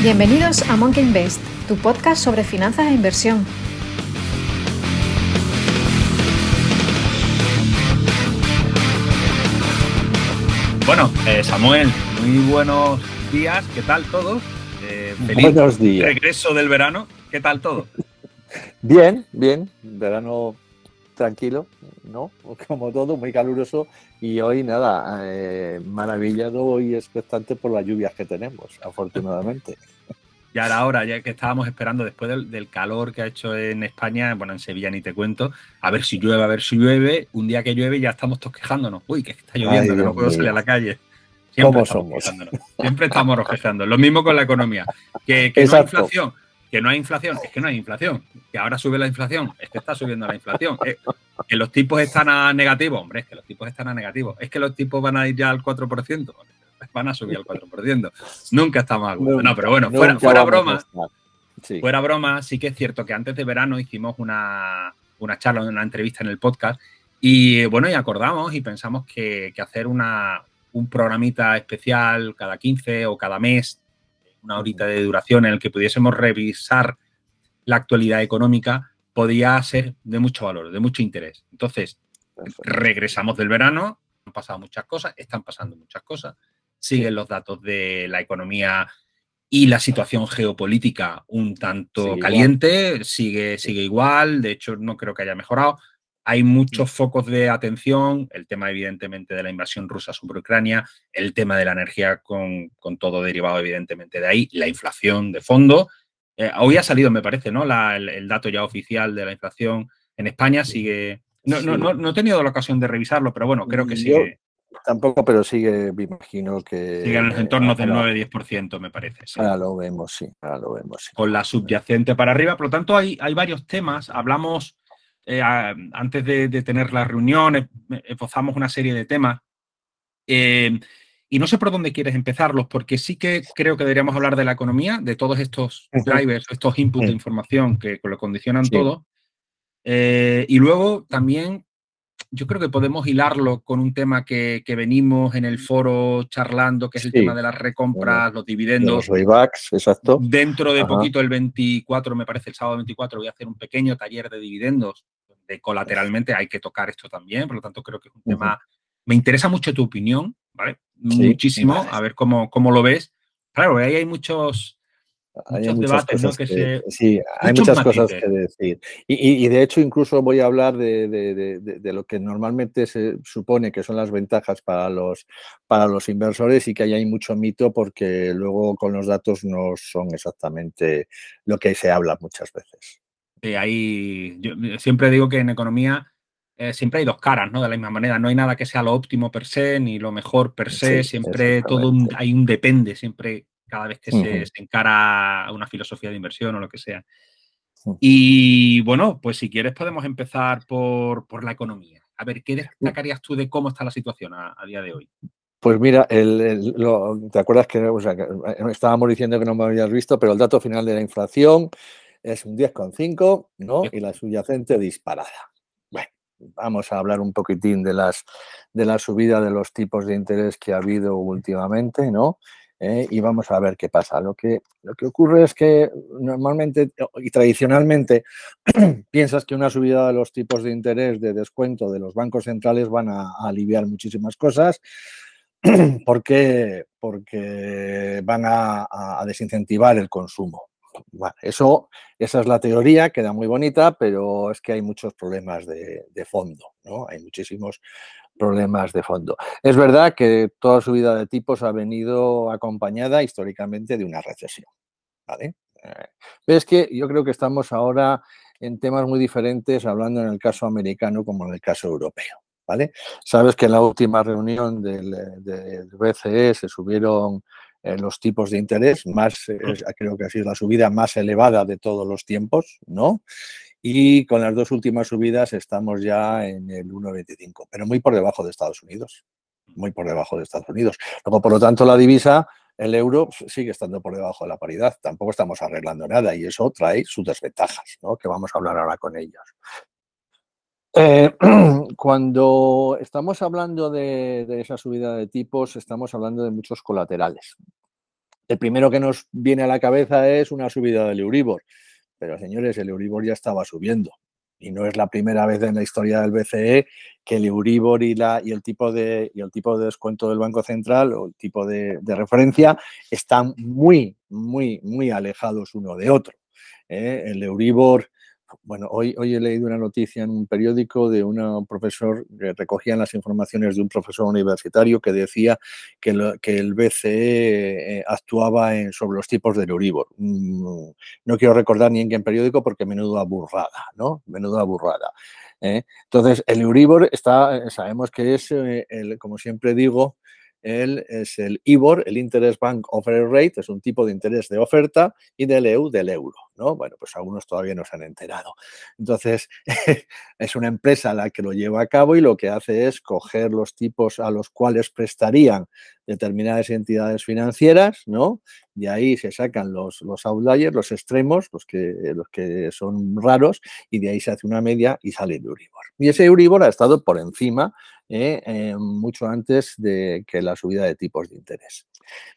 Bienvenidos a Monkey Invest, tu podcast sobre finanzas e inversión. Bueno, eh, Samuel, muy buenos días, ¿qué tal todos? Eh, feliz buenos días. regreso del verano, ¿qué tal todo? bien, bien, verano tranquilo, ¿no? Como todo, muy caluroso y hoy nada, eh, maravillado y expectante por las lluvias que tenemos, afortunadamente. Ya era hora, ya que estábamos esperando después del, calor que ha hecho en España, bueno, en Sevilla ni te cuento, a ver si llueve, a ver si llueve. Un día que llueve ya estamos todos quejándonos. Uy, que está lloviendo, que no puedo salir a la calle. Siempre ¿Cómo somos? Siempre estamos rojezando. Lo mismo con la economía. Que, que no hay inflación, que no hay inflación, es que no hay inflación. Que ahora sube la inflación, es que está subiendo la inflación. Eh, que los tipos están a negativo, hombre, es que los tipos están a negativo. Es que los tipos van a ir ya al 4% van a subir al 4%. Nunca está mal. No, pero bueno, fuera, broma. Fuera broma, sí que es cierto que antes de verano hicimos una, una charla, una entrevista en el podcast y bueno, y acordamos y pensamos que, hacer una, un programita especial cada 15 o cada mes, una horita de duración en el que pudiésemos revisar la actualidad económica, podía ser de mucho valor, de mucho interés. Entonces, regresamos del verano, han pasado muchas cosas, están pasando muchas cosas siguen los datos de la economía y la situación geopolítica un tanto caliente, sigue, sigue igual, de hecho no creo que haya mejorado. Hay muchos mm. focos de atención, el tema evidentemente de la invasión rusa sobre Ucrania, el tema de la energía con, todo derivado evidentemente de ahí, la inflación de fondo. Eh, hoy ha salido, me parece, ¿no? el, dato ya oficial de la inflación en España sigue... No, no, no, no, he tenido la ocasión de revisarlo, pero bueno, creo que sigue. Tampoco, pero sigue, me imagino que. Sigue en los entornos del 9-10%, me parece. Ahora lo vemos, sí. Ahora lo vemos. Con la subyacente para arriba. Por lo tanto, hay, hay varios temas. Hablamos eh, antes de, tener la reunión, esbozamos una serie de temas. Eh, y no sé por dónde quieres empezarlos, porque sí que creo que deberíamos hablar de la economía, de todos estos drivers, estos inputs de información que lo condicionan todo. Eh, y luego también yo creo que podemos hilarlo con un tema que, venimos en el foro charlando, que es el tema de las recompras, los dividendos. Los exacto. Dentro de poquito, el 24, me parece el sábado 24, voy a hacer un pequeño taller de dividendos, colateralmente hay que tocar esto también, por lo tanto creo que es un tema... Me interesa mucho tu opinión, ¿vale? Muchísimo, a ver cómo, cómo lo ves. Claro, ahí hay muchos, hay muchas cosas que, sí, hay muchas cosas que decir. Y, de hecho, incluso voy a hablar de, lo que normalmente se supone que son las ventajas para los, para los inversores y que ahí hay mucho mito porque luego con los datos no son exactamente lo que se habla muchas veces. Sí, ahí yo siempre digo que en economía eh, siempre hay dos caras, ¿no? De la misma manera, no hay nada que sea lo óptimo per se ni lo mejor per se, siempre todo hay un depende, siempre cada vez que se, encara a una filosofía de inversión o lo que sea. Y bueno, pues si quieres podemos empezar por, la economía. A ver, ¿qué destacarías tú de cómo está la situación a, día de hoy? Pues mira, ¿te acuerdas que, eh, estábamos diciendo que no me habías visto, pero el dato final de la inflación es un 10,5, ¿no? Y la subyacente disparada. Bueno, vamos a hablar un poquitín de las de la subida de los tipos de interés que ha habido últimamente, ¿no? ¿eh? y vamos a ver qué pasa. Lo que, lo que ocurre es que normalmente y tradicionalmente piensas que una subida de los tipos de interés de descuento de los bancos centrales van a, aliviar muchísimas cosas. ¿Por qué? Porque van a, desincentivar el consumo. Bueno, eso, esa es la teoría, queda muy bonita, pero es que hay muchos problemas de, fondo, ¿no? Hay muchísimos problemas de fondo. Es verdad que toda subida de tipos ha venido acompañada históricamente de una recesión. ¿vale? Eh, es que yo creo que estamos ahora en temas muy diferentes, hablando en el caso americano como en el caso europeo. ¿vale? Sabes que en la última reunión del, del BCE se subieron eh, los tipos de interés, más, creo que ha sido la subida más elevada de todos los tiempos, ¿no? y con las dos últimas subidas estamos ya en el 1,25, pero muy por debajo de Estados Unidos, muy por debajo de Estados Unidos. Luego, por lo tanto, la divisa, el euro, sigue estando por debajo de la paridad. Tampoco estamos arreglando nada y eso trae sus desventajas, ¿no? que vamos a hablar ahora con ellos. Eh, cuando estamos hablando de, esa subida de tipos, estamos hablando de muchos colaterales. El primero que nos viene a la cabeza es una subida del Euribor. Pero señores, el Euribor ya estaba subiendo. Y no es la primera vez en la historia del BCE que el Euribor y, el, tipo de, descuento del Banco Central o el tipo de, de referencia están muy, muy, muy alejados uno de otro. ¿eh? El Euribor bueno, hoy, hoy he leído una noticia en un periódico de un profesor que recogían las informaciones de un profesor universitario que decía que, el BCE eh, actuaba sobre los tipos del Euribor. Mm, no quiero recordar ni en qué periódico porque menudo burrada, ¿no? Menudo burrada. ¿eh? Entonces, el Euribor está, sabemos que es, eh, como siempre digo, él es el IBOR, el Interest Bank Offer Rate, es un tipo de interés de oferta, y del EU del euro, ¿no? Bueno, pues algunos todavía no se han enterado. Entonces, es una empresa la que lo lleva a cabo y lo que hace es coger los tipos a los cuales prestarían determinadas entidades financieras, ¿no? De ahí se sacan los, los outliers, los extremos, los que, los que son raros, y de ahí se hace una media y sale el Euribor. Y ese Euribor ha estado por encima ¿eh? Eh, mucho antes de que la subida de tipos de interés.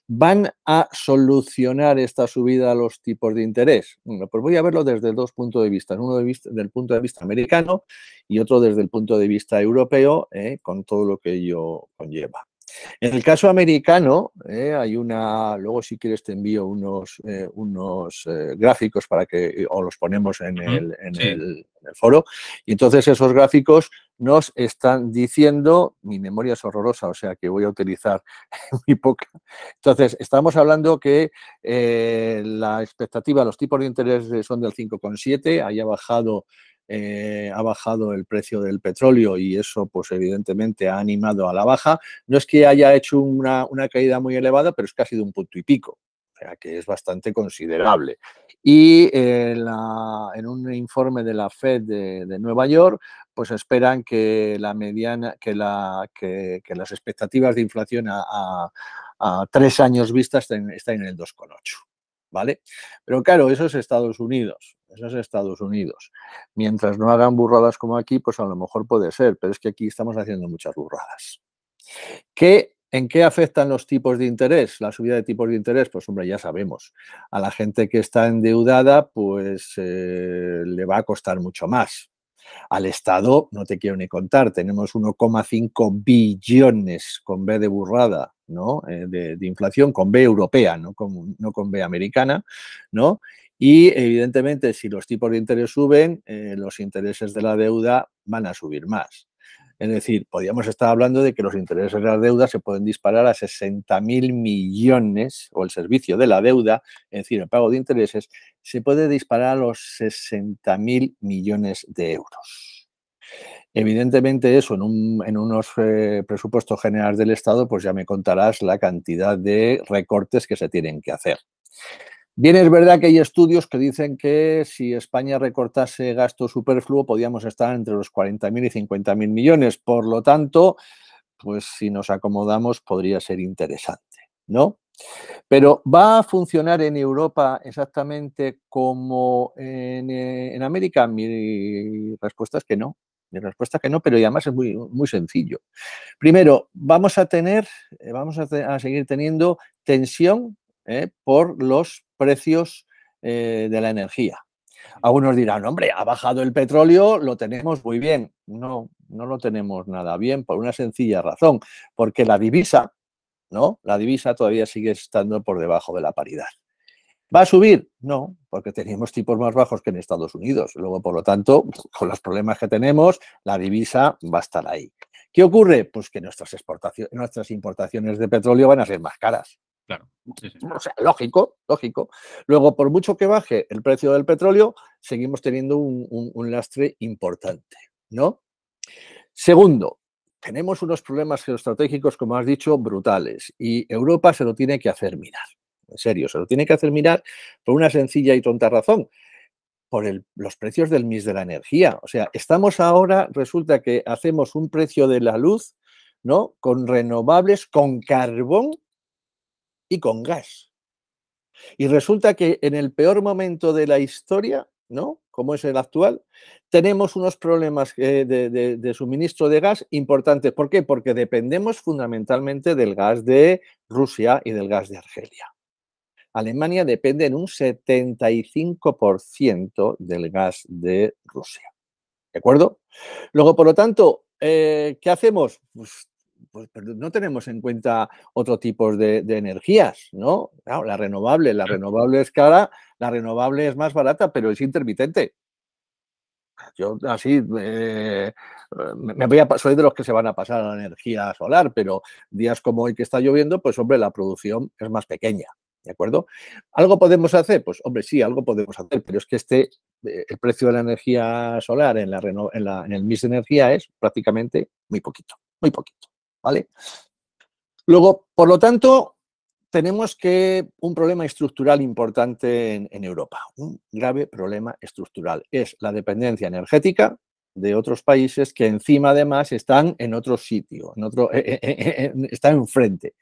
¿Van a solucionar esta subida a los tipos de interés? Bueno, pues voy a verlo desde dos puntos de vista. Uno de vista, del punto de vista americano y otro desde el punto de vista europeo, ¿eh? con todo lo que ello conlleva. En el caso americano, hay una, luego si quieres te envío unos, unos gráficos para que, o los ponemos en, el, en el, foro, y entonces esos gráficos nos están diciendo, mi memoria es horrorosa, o sea que voy a utilizar muy poca. Entonces, estamos hablando que eh, la expectativa, los tipos de interés son del 5,7, ahí ha bajado, eh, ha bajado el precio del petróleo y eso, pues evidentemente, ha animado a la baja. No es que haya hecho una, caída muy elevada, pero es que ha sido un punto y pico sea que es bastante considerable. Y eh, en un informe de la Fed de, Nueva York, pues esperan que la mediana, que, la, que, las expectativas de inflación a, tres años vista estén, en el 2,8. ¿Vale? Pero claro, eso es Estados Unidos, es Estados Unidos. Mientras no hagan burradas como aquí, pues a lo mejor puede ser, pero es que aquí estamos haciendo muchas burradas. ¿Qué ¿En qué afectan los tipos de interés? La subida de tipos de interés, pues hombre, ya sabemos. A la gente que está endeudada, pues eh, le va a costar mucho más. Al Estado, no te quiero ni contar, tenemos 1,5 billones con B de burrada, ¿no? Eh, de, inflación, con B europea, no con, no con B americana, ¿no? Y evidentemente, si los tipos de interés suben, eh, los intereses de la deuda van a subir más. Es decir, podríamos estar hablando de que los intereses de la deuda se pueden disparar a 60.000 millones, o el servicio de la deuda, es decir, el pago de intereses, se puede disparar a los 60.000 millones de euros. Evidentemente eso en, unos eh, presupuestos generales del Estado, pues ya me contarás la cantidad de recortes que se tienen que hacer. Bien, es verdad que hay estudios que dicen que si España recortase gasto superfluo, podríamos estar entre los 40.000 y 50.000 millones. Por lo tanto, pues si nos acomodamos, podría ser interesante, ¿no? Pero ¿va a funcionar en Europa exactamente como en, eh, América? Mi respuesta es que no. Mi respuesta es que no, pero además es muy, muy sencillo. Primero, vamos a tener, eh, vamos a seguir teniendo tensión ¿eh? por los precios eh, de la energía. Algunos dirán, hombre, ha bajado el petróleo, lo tenemos muy bien. No, no lo tenemos nada bien por una sencilla razón, porque la divisa, ¿no? La divisa todavía sigue estando por debajo de la paridad. ¿Va a subir? No, porque tenemos tipos más bajos que en Estados Unidos. Luego, por lo tanto, con los problemas que tenemos, la divisa va a estar ahí. ¿Qué ocurre? Pues que nuestras, exportaciones, nuestras importaciones de petróleo van a ser más caras. Claro. Lógico, lógico. Luego, por mucho que baje el precio del petróleo, seguimos teniendo un, lastre importante, ¿no? Segundo, tenemos unos problemas geoestratégicos, como has dicho, brutales y Europa se lo tiene que hacer mirar. En serio, se lo tiene que hacer mirar por una sencilla y tonta razón, por los precios del MIS de la energía. O sea, estamos ahora, resulta que hacemos un precio de la luz, ¿no? Con renovables, con carbón y con gas. Y resulta que en el peor momento de la historia, ¿no? Como es el actual, tenemos unos problemas eh, de, suministro de gas importantes. ¿Por qué? Porque dependemos fundamentalmente del gas de Rusia y del gas de Argelia. Alemania depende en un 75% del gas de Rusia. ¿De acuerdo? Luego, por lo tanto, eh, ¿qué hacemos? Pues, pues, no tenemos en cuenta otro tipo de, energías, ¿no? la renovable, la renovable es cara, la renovable es más barata, pero es intermitente. Yo así eh, me voy a, soy de los que se van a pasar a la energía solar, pero días como hoy que está lloviendo, pues hombre, la producción es más pequeña. ¿De acuerdo? ¿Algo podemos hacer? Pues hombre, sí, algo podemos hacer, pero es que este, eh, el precio de la energía solar en, la, en, la, en el mix de energía es prácticamente muy poquito, muy poquito, ¿vale? Luego, por lo tanto, tenemos que un problema estructural importante en, Europa, un grave problema estructural. Es la dependencia energética de otros países que encima además están en otro sitio, en otro, eh, eh, está enfrente.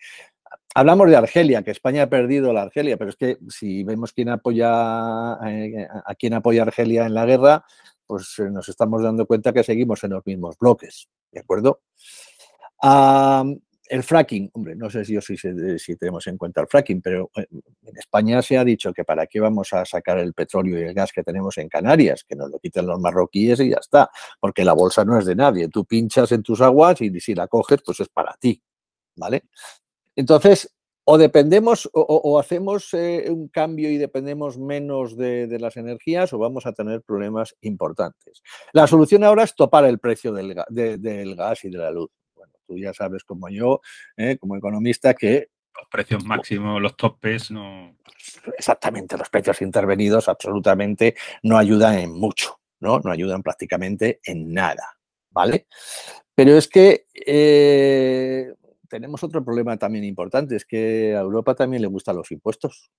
Hablamos de Argelia, que España ha perdido la Argelia, pero es que si vemos quién apoya eh, a quién apoya Argelia en la guerra, pues nos estamos dando cuenta que seguimos en los mismos bloques, ¿de acuerdo? El fracking, hombre, no sé si, si, tenemos en cuenta el fracking, pero eh, en España se ha dicho que para qué vamos a sacar el petróleo y el gas que tenemos en Canarias, que nos lo quiten los marroquíes y ya está, porque la bolsa no es de nadie. Tú pinchas en tus aguas y si la coges, pues es para ti, ¿vale? Entonces, o dependemos o, hacemos eh, un cambio y dependemos menos de, las energías o vamos a tener problemas importantes. La solución ahora es topar el precio del gas y de la luz tú ya sabes como yo, ¿eh? como economista, que... Los precios máximos, los topes, no... Exactamente, los precios intervenidos absolutamente no ayudan en mucho, ¿no? No ayudan prácticamente en nada, ¿vale? Pero es que eh, tenemos otro problema también importante, es que a Europa también le gustan los impuestos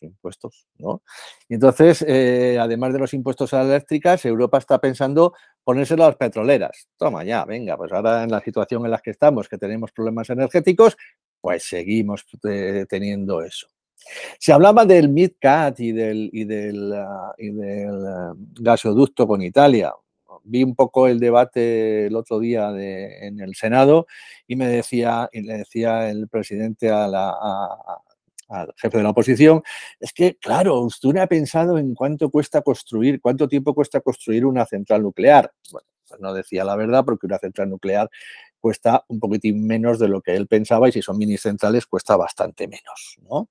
impuestos, ¿no? Y entonces, eh, además de los impuestos a las eléctricas, Europa está pensando ponérselo a las petroleras. Toma ya, venga, pues ahora en la situación en la que estamos, que tenemos problemas energéticos, pues seguimos eh, teniendo eso. Se hablaba del MidCat y del, y del, y del ah, gasoducto con Italia. Vi un poco el debate el otro día en el Senado y me decía, y le decía el presidente a la, al jefe de la oposición, es que, claro, usted ha pensado en cuánto cuesta construir, cuánto tiempo cuesta construir una central nuclear. Bueno, pues no decía la verdad porque una central nuclear cuesta un poquitín menos de lo que él pensaba y si son mini centrales cuesta bastante menos, ¿no?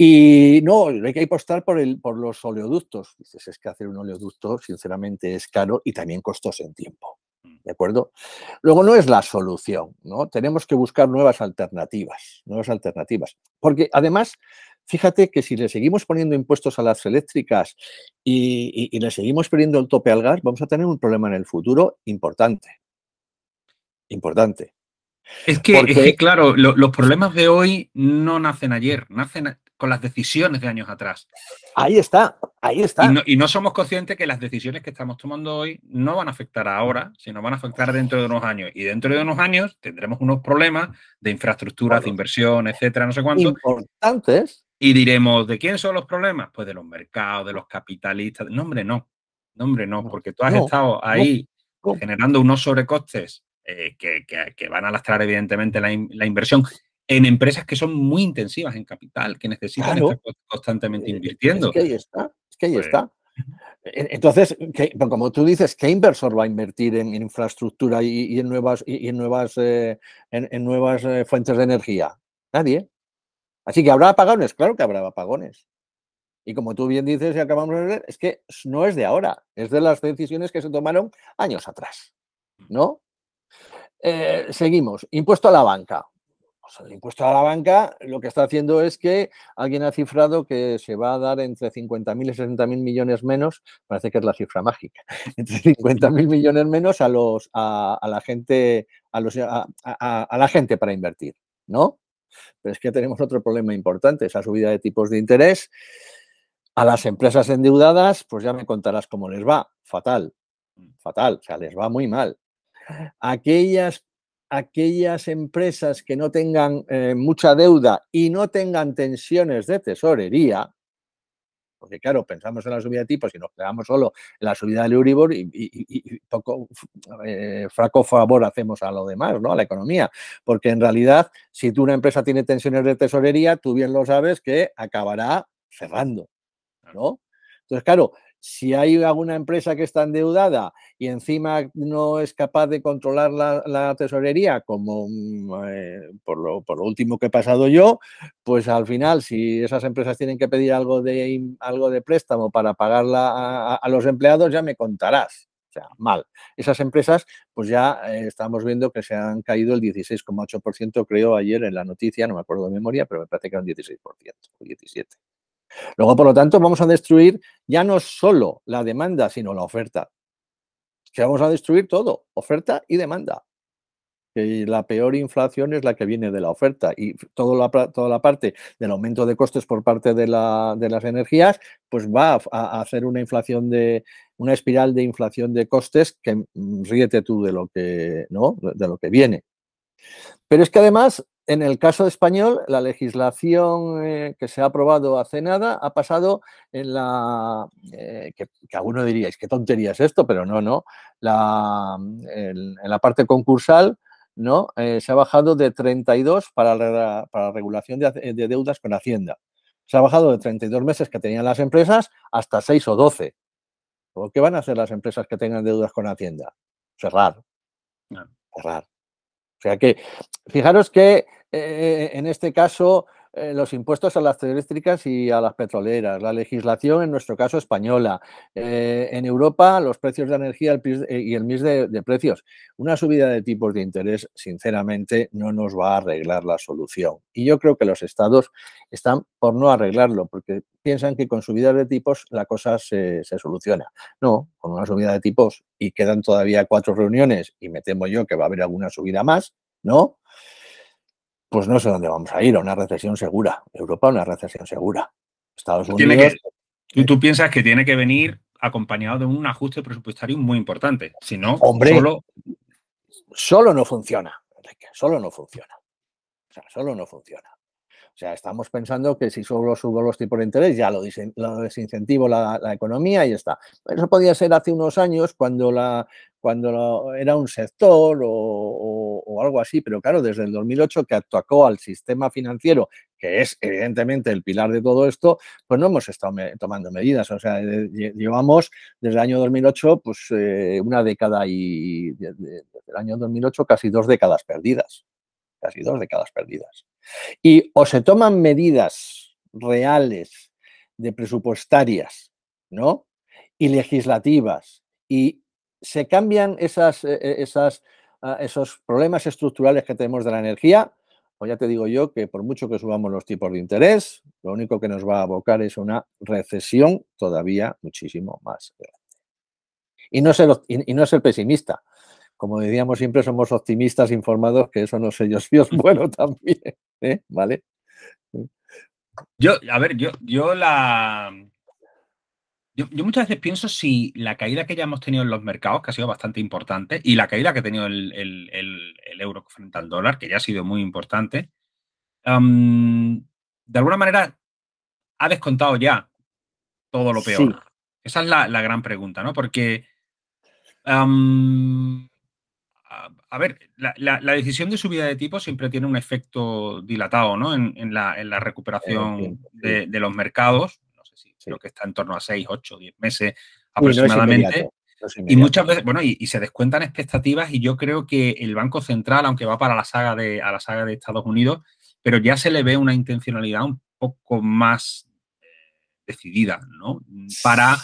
Y no, hay que apostar por, el, por los oleoductos. Dices, es que hacer un oleoducto, sinceramente, es caro y también costoso en tiempo. ¿De acuerdo? Luego no es la solución, ¿no? Tenemos que buscar nuevas alternativas, nuevas alternativas. Porque además, fíjate que si le seguimos poniendo impuestos a las eléctricas y, le seguimos poniendo el tope al gas, vamos a tener un problema en el futuro importante. Importante. Es que, claro, los problemas de hoy no nacen ayer, nacen con las decisiones de años atrás. Ahí está, ahí está. Y no, somos conscientes que las decisiones que estamos tomando hoy no van a afectar ahora, sino van a afectar dentro de unos años. Y dentro de unos años tendremos unos problemas de infraestructuras, de inversión, etcétera, no sé cuánto. Importantes. Y diremos, ¿de quién son los problemas? Pues de los mercados, de los capitalistas. No, hombre, no. No, hombre, no, porque tú has estado ahí generando unos sobrecostes eh, que, van a lastrar evidentemente la, la inversión en empresas que son muy intensivas en capital, que necesitan estar constantemente eh, invirtiendo. Es que ahí está, es que ahí pues está. Entonces, pues como tú dices, ¿qué inversor va a invertir en, infraestructura y, en nuevas, y en nuevas, eh, en, nuevas eh, fuentes de energía? Nadie. Así que habrá apagones, claro que habrá apagones. Y como tú bien dices y acabamos de ver, es que no es de ahora, es de las decisiones que se tomaron años atrás. ¿No? seguimos. Impuesto a la banca. El impuesto a la banca lo que está haciendo es que alguien ha cifrado que se va a dar entre 50.000 y 60.000 millones menos, parece que es la cifra mágica, entre 50.000 millones menos a, los, a, la gente, a, los, a, la gente para invertir, ¿no? Pero es que tenemos otro problema importante, esa subida de tipos de interés. A las empresas endeudadas, pues ya me contarás cómo les va. Fatal, fatal, o sea, les va muy mal. Aquellas aquellas empresas que no tengan eh, mucha deuda y no tengan tensiones de tesorería, Porque claro, pensamos en la subida de tipos y nos quedamos solo en la subida del Euribor y, poco eh, fraco favor hacemos a lo demás, ¿no? A la economía. Porque en realidad, si tú una empresa tiene tensiones de tesorería, tú bien lo sabes que acabará cerrando, ¿no? Entonces, claro, si hay alguna empresa que está endeudada y encima no es capaz de controlar la, tesorería, como mm, eh, por, lo, último que he pasado yo, pues al final, si esas empresas tienen que pedir algo de, algo de préstamo para pagarla a, los empleados, ya me contarás. O sea, mal. Esas empresas, pues ya eh, estamos viendo que se han caído el 16,8%, creo, ayer en la noticia, no me acuerdo de memoria, pero me parece que era un 16% o 17%. Luego, por lo tanto, vamos a destruir ya no solo la demanda, sino la oferta. Que vamos a destruir todo, oferta y demanda. Que la peor inflación es la que viene de la oferta y toda la, la parte del aumento de costes por parte de, las energías, pues va a, hacer una inflación de una espiral de inflación de costes que mm, ríete tú de lo que, ¿no? de lo que viene. Pero es que además en el caso español, la legislación eh, que se ha aprobado hace nada ha pasado en la, eh, que, alguno diríais, qué tontería es esto, pero no, no, la, en la parte concursal, ¿no? Eh, se ha bajado de 32 para la, para regulación de, deudas con Hacienda. Se ha bajado de 32 meses que tenían las empresas hasta 6 o 12. ¿Qué van a hacer las empresas que tengan deudas con Hacienda? Cerrar. Cerrar. O sea que, fijaros que eh, en este caso, eh, los impuestos a las eléctricas y a las petroleras, la legislación, en nuestro caso, española. Eh, en Europa, los precios de energía y el MIS de, precios. Una subida de tipos de interés, sinceramente, no nos va a arreglar la solución. Y yo creo que los estados están por no arreglarlo, porque piensan que con subidas de tipos la cosa se, se soluciona. No, con una subida de tipos y quedan todavía cuatro reuniones y me temo yo que va a haber alguna subida más, ¿no? Pues no sé dónde vamos a ir, a una recesión segura. Europa, una recesión segura. Estados Unidos. tú, piensas que tiene que venir acompañado de un ajuste presupuestario muy importante. Si no, solo. Solo no funciona, Enrique. Solo no funciona. O sea, solo no funciona. O sea, estamos pensando que si solo subo los tipos de interés, ya lo, desincentivo la, economía y ya está. Eso podía ser hace unos años cuando, la, cuando era un sector o, algo así, pero claro, desde el 2008 que atacó al sistema financiero, que es evidentemente el pilar de todo esto, pues no hemos estado tomando medidas. O sea, llevamos desde el año 2008 pues eh, una década y desde el año 2008 casi dos décadas perdidas. Casi dos décadas perdidas. Y o se toman medidas reales de presupuestarias, ¿no? Y legislativas, y se cambian esas, e, e, esas, esos problemas estructurales que tenemos de la energía, o ya te digo yo que por mucho que subamos los tipos de interés, lo único que nos va a abocar es una recesión todavía muchísimo más grande. Y no ser, y no ser pesimista, como decíamos siempre, somos optimistas informados, que eso no sé yo si es bueno también. ¿eh? ¿Vale? Yo, a ver, yo, yo la. Yo, muchas veces pienso si la caída que ya hemos tenido en los mercados, que ha sido bastante importante, y la caída que ha tenido el, euro frente al dólar, que ya ha sido muy importante, de alguna manera ha descontado ya todo lo peor. Esa es la, gran pregunta, ¿no? Porque a ver, la, decisión de subida de tipo siempre tiene un efecto dilatado ¿no? en, la, recuperación de, los mercados. Creo que está en torno a 6, 8, 10 meses aproximadamente. y muchas veces, bueno, y, se descuentan expectativas y yo creo que el Banco Central, aunque va para la saga de, a la saga de Estados Unidos, pero ya se le ve una intencionalidad un poco más eh, decidida, ¿no? Para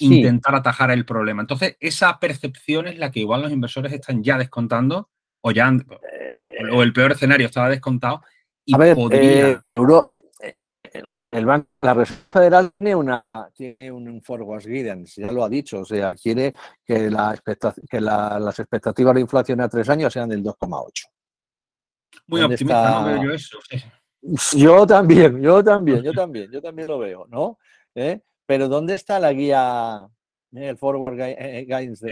intentar atajar el problema. Entonces, esa percepción es la que igual los inversores están ya descontando o ya eh, o el peor escenario estaba descontado y a ver, podría... Eh, eh, el banco, la Reserva Federal tiene, una, tiene un forward guidance, ya lo ha dicho, o sea, quiere que, la que las expectativas de inflación a tres años sean del 2,8. Muy optimista, no veo yo eso. Yo también, yo también, yo también, yo también lo veo, ¿no? Pero ¿dónde está la guía, el forward eh, guidance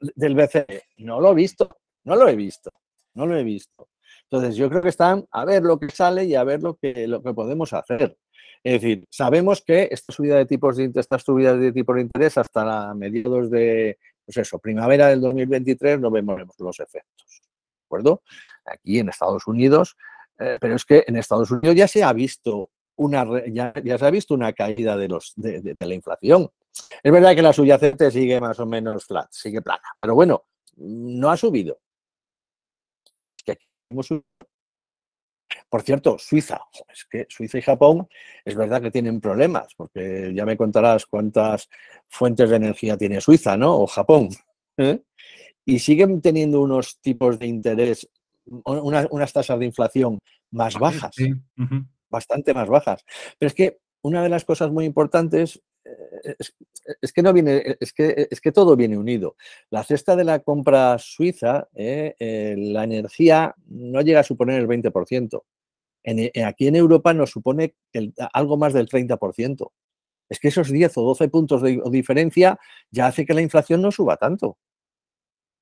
del BCE? No lo he visto, no lo he visto, no lo he visto. Entonces yo creo que están a ver lo que sale y a ver lo que, lo que podemos hacer. Es decir, sabemos que esta subida de tipos de estas subidas de tipos de interés hasta mediados de, pues eso, primavera del 2023 no vemos los efectos. ¿De acuerdo? Aquí en Estados Unidos, eh, pero es que en Estados Unidos ya se ha visto una, ya, se ha visto una caída de, los, de, la inflación. Es verdad que la subyacente sigue más o menos flat, sigue plana, pero bueno, no ha subido. Por cierto, Suiza, es que Suiza y Japón es verdad que tienen problemas, porque ya me contarás cuántas fuentes de energía tiene Suiza, ¿no? O Japón. ¿eh? Y siguen teniendo unos tipos de interés, unas tasas de inflación más bajas, bastante más bajas. Pero es que una de las cosas muy importantes eh, es, que no viene, es que, es que todo viene unido. La cesta de la compra suiza, eh, eh, la energía no llega a suponer el 20%. aquí en Europa nos supone algo más del 30%. Es que esos 10 o 12 puntos de diferencia ya hace que la inflación no suba tanto.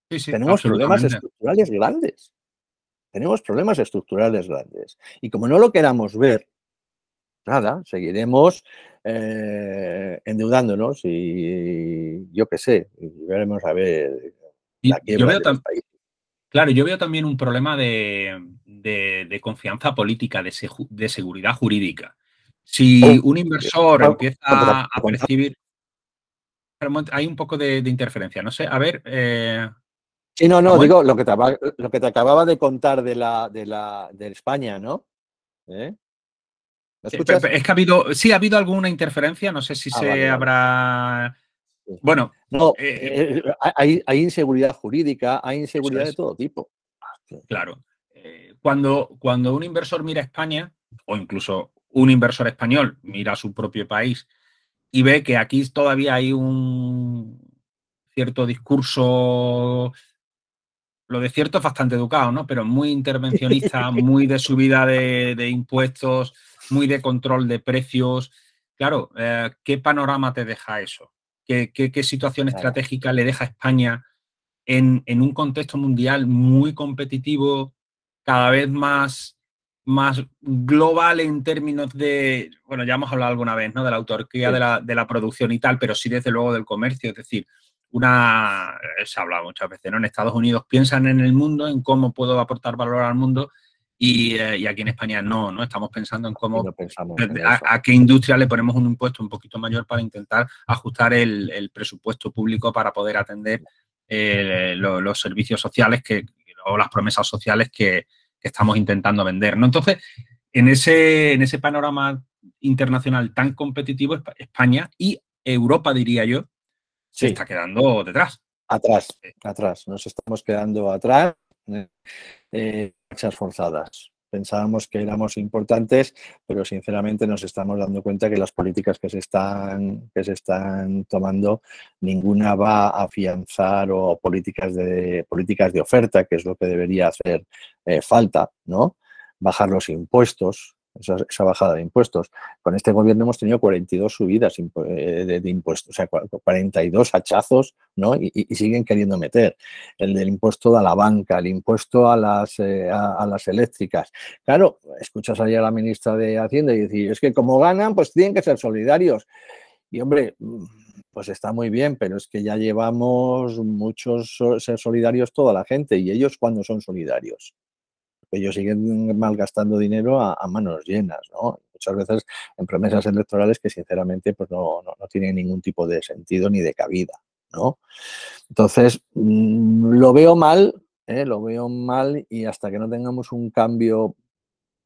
Tenemos problemas estructurales grandes. Tenemos problemas estructurales grandes. Y como no lo queramos ver, nada, seguiremos eh, endeudándonos y yo qué sé, veremos a ver. yo veo Claro, yo veo también un problema de, confianza política, de, seguridad jurídica. Si oh, un inversor empieza a percibir... Hay un poco de, interferencia, no sé, a ver... Eh, sí, no, no, digo lo que, te, lo que te acababa de contar de la de la de España, ¿no? ¿Eh? Es que ha habido, sí, ha habido alguna interferencia, no sé si ah, se habrá... Bueno, no, eh, eh, hay, inseguridad jurídica, hay inseguridad de todo tipo. Claro. Eh, cuando, cuando un inversor mira a España, o incluso un inversor español mira a su propio país y ve que aquí todavía hay un cierto discurso, lo de cierto es bastante educado, ¿no? Pero muy intervencionista, muy de subida de impuestos, muy de control de precios. Claro, eh, ¿qué panorama te deja eso? ¿Qué, situación estratégica le deja a España en, un contexto mundial muy competitivo, cada vez más, más global en términos de, bueno, ya hemos hablado alguna vez, ¿no? De la autarquía de, la, de la producción y tal, pero sí desde luego del comercio, es decir, una, se ha hablado muchas veces, ¿no? En Estados Unidos piensan en el mundo, en cómo puedo aportar valor al mundo eh, y, aquí en España no, ¿no? Estamos pensando en cómo, a, qué industria le ponemos un impuesto un poquito mayor para intentar ajustar el, presupuesto público para poder atender eh, los servicios sociales que, o las promesas sociales que, estamos intentando vender, ¿no? Entonces, en ese, en ese panorama internacional tan competitivo, España y Europa, diría yo, se está quedando detrás. Atrás, atrás, nos estamos quedando atrás. Eh, forzadas. Pensábamos que éramos importantes, pero sinceramente nos estamos dando cuenta que las políticas que se están, que se están tomando, ninguna va a afianzar o políticas de, políticas de oferta, que es lo que debería hacer eh, falta, ¿no? Bajar los impuestos, esa, bajada de impuestos. Con este gobierno hemos tenido 42 subidas eh, de, impuestos, o sea, 42 hachazos, ¿no? Y, siguen queriendo meter. El del impuesto a la banca, el impuesto a las, eh, a, las eléctricas. Claro, escuchas ayer a la ministra de Hacienda y decir, es que como ganan, pues tienen que ser solidarios. Y hombre, pues está muy bien, pero es que ya llevamos muchos ser solidarios toda la gente y ellos cuando son solidarios ellos siguen malgastando dinero a, manos llenas, ¿no? Muchas veces en promesas electorales que sinceramente pues no, tienen ningún tipo de sentido ni de cabida, ¿no? Entonces, mm, lo veo mal, ¿eh? lo veo mal y hasta que no tengamos un cambio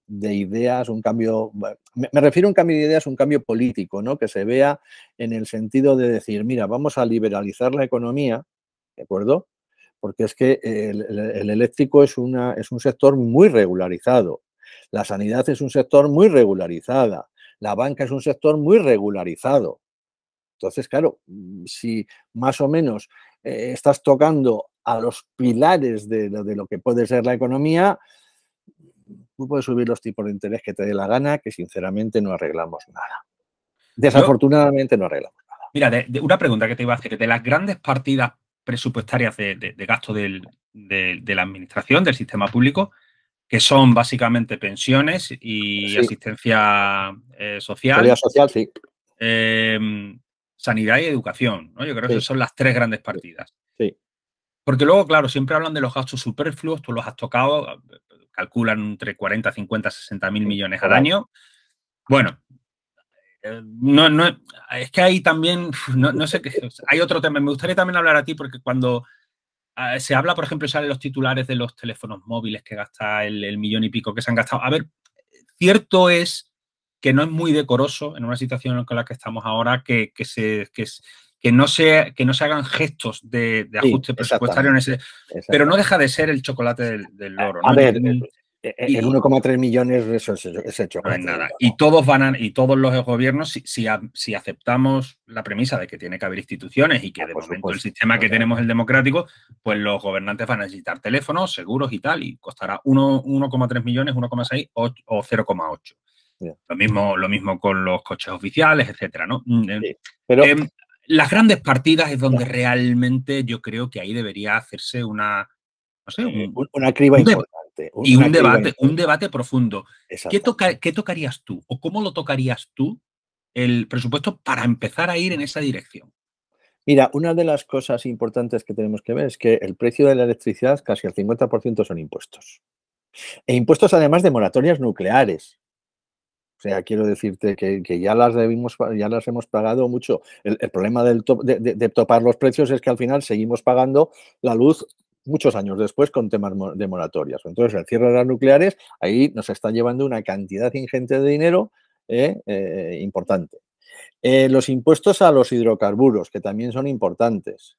de ideas, un cambio, me, refiero a un cambio de ideas, un cambio político, ¿no? Que se vea en el sentido de decir, mira, vamos a liberalizar la economía, ¿de acuerdo? Porque es que el, eléctrico es, una, es un sector muy regularizado, la sanidad es un sector muy regularizada, la banca es un sector muy regularizado. Entonces, claro, mm, si más o menos eh, estás tocando a los pilares de, lo que puede ser la economía, tú puedes subir los tipos de interés que te dé la gana, que sinceramente no arreglamos nada. Desafortunadamente no arreglamos nada. Mira, de, una pregunta que te iba a hacer, de las grandes partidas presupuestarias de, gasto de, la administración, del sistema público, que son básicamente pensiones y asistencia eh, social. social, sí. Em, sanidad y educación, ¿no? Yo creo que son las tres grandes partidas. Sí. Porque luego, claro, siempre hablan de los gastos superfluos, tú los has tocado, calculan entre 40, 50, 60 mil millones al año. Bueno, no, no, es que ahí también, no, sé qué, hay otro tema. Me gustaría también hablar a ti porque cuando ah, se habla, por ejemplo, salen los titulares de los teléfonos móviles que gasta el, millón y pico que se han gastado. A ver, cierto es que no es muy decoroso en una situación con la que estamos ahora que, se, que, no, se, que no se hagan gestos de, ajuste presupuestario en ese. Pero no deja de ser el chocolate del, del loro. A ver, el 1,3 millones eso es, hecho. No nada. Y todos van a, y todos los gobiernos, si, si, aceptamos la premisa de que tiene que haber instituciones y que ah, de momento el sistema que tenemos es el democrático, pues los gobernantes van a necesitar teléfonos, seguros y tal, y costará 1,3 millones, 1,6 o 0,8. Lo mismo, lo mismo con los coches oficiales, etcétera, ¿no? Mm, eh, pero em, las grandes partidas es donde realmente yo creo que ahí debería hacerse una, no sé, una criba importante y un debate, un debate profundo. ¿Qué, toca, ¿Qué tocarías tú o cómo lo tocarías tú el presupuesto para empezar a ir en esa dirección? Mira, una de las cosas importantes que tenemos que ver es que el precio de la electricidad, casi el 50% son impuestos. E impuestos además de moratorias nucleares. O sea, quiero decirte que, ya, las debimos, ya las hemos pagado mucho. El, problema del de, topar los precios es que al final seguimos pagando la luz muchos años después con temas de moratorias. Entonces, el cierre de las nucleares, ahí nos está llevando una cantidad ingente de dinero eh, eh, importante. Eh, los impuestos a los hidrocarburos, que también son importantes.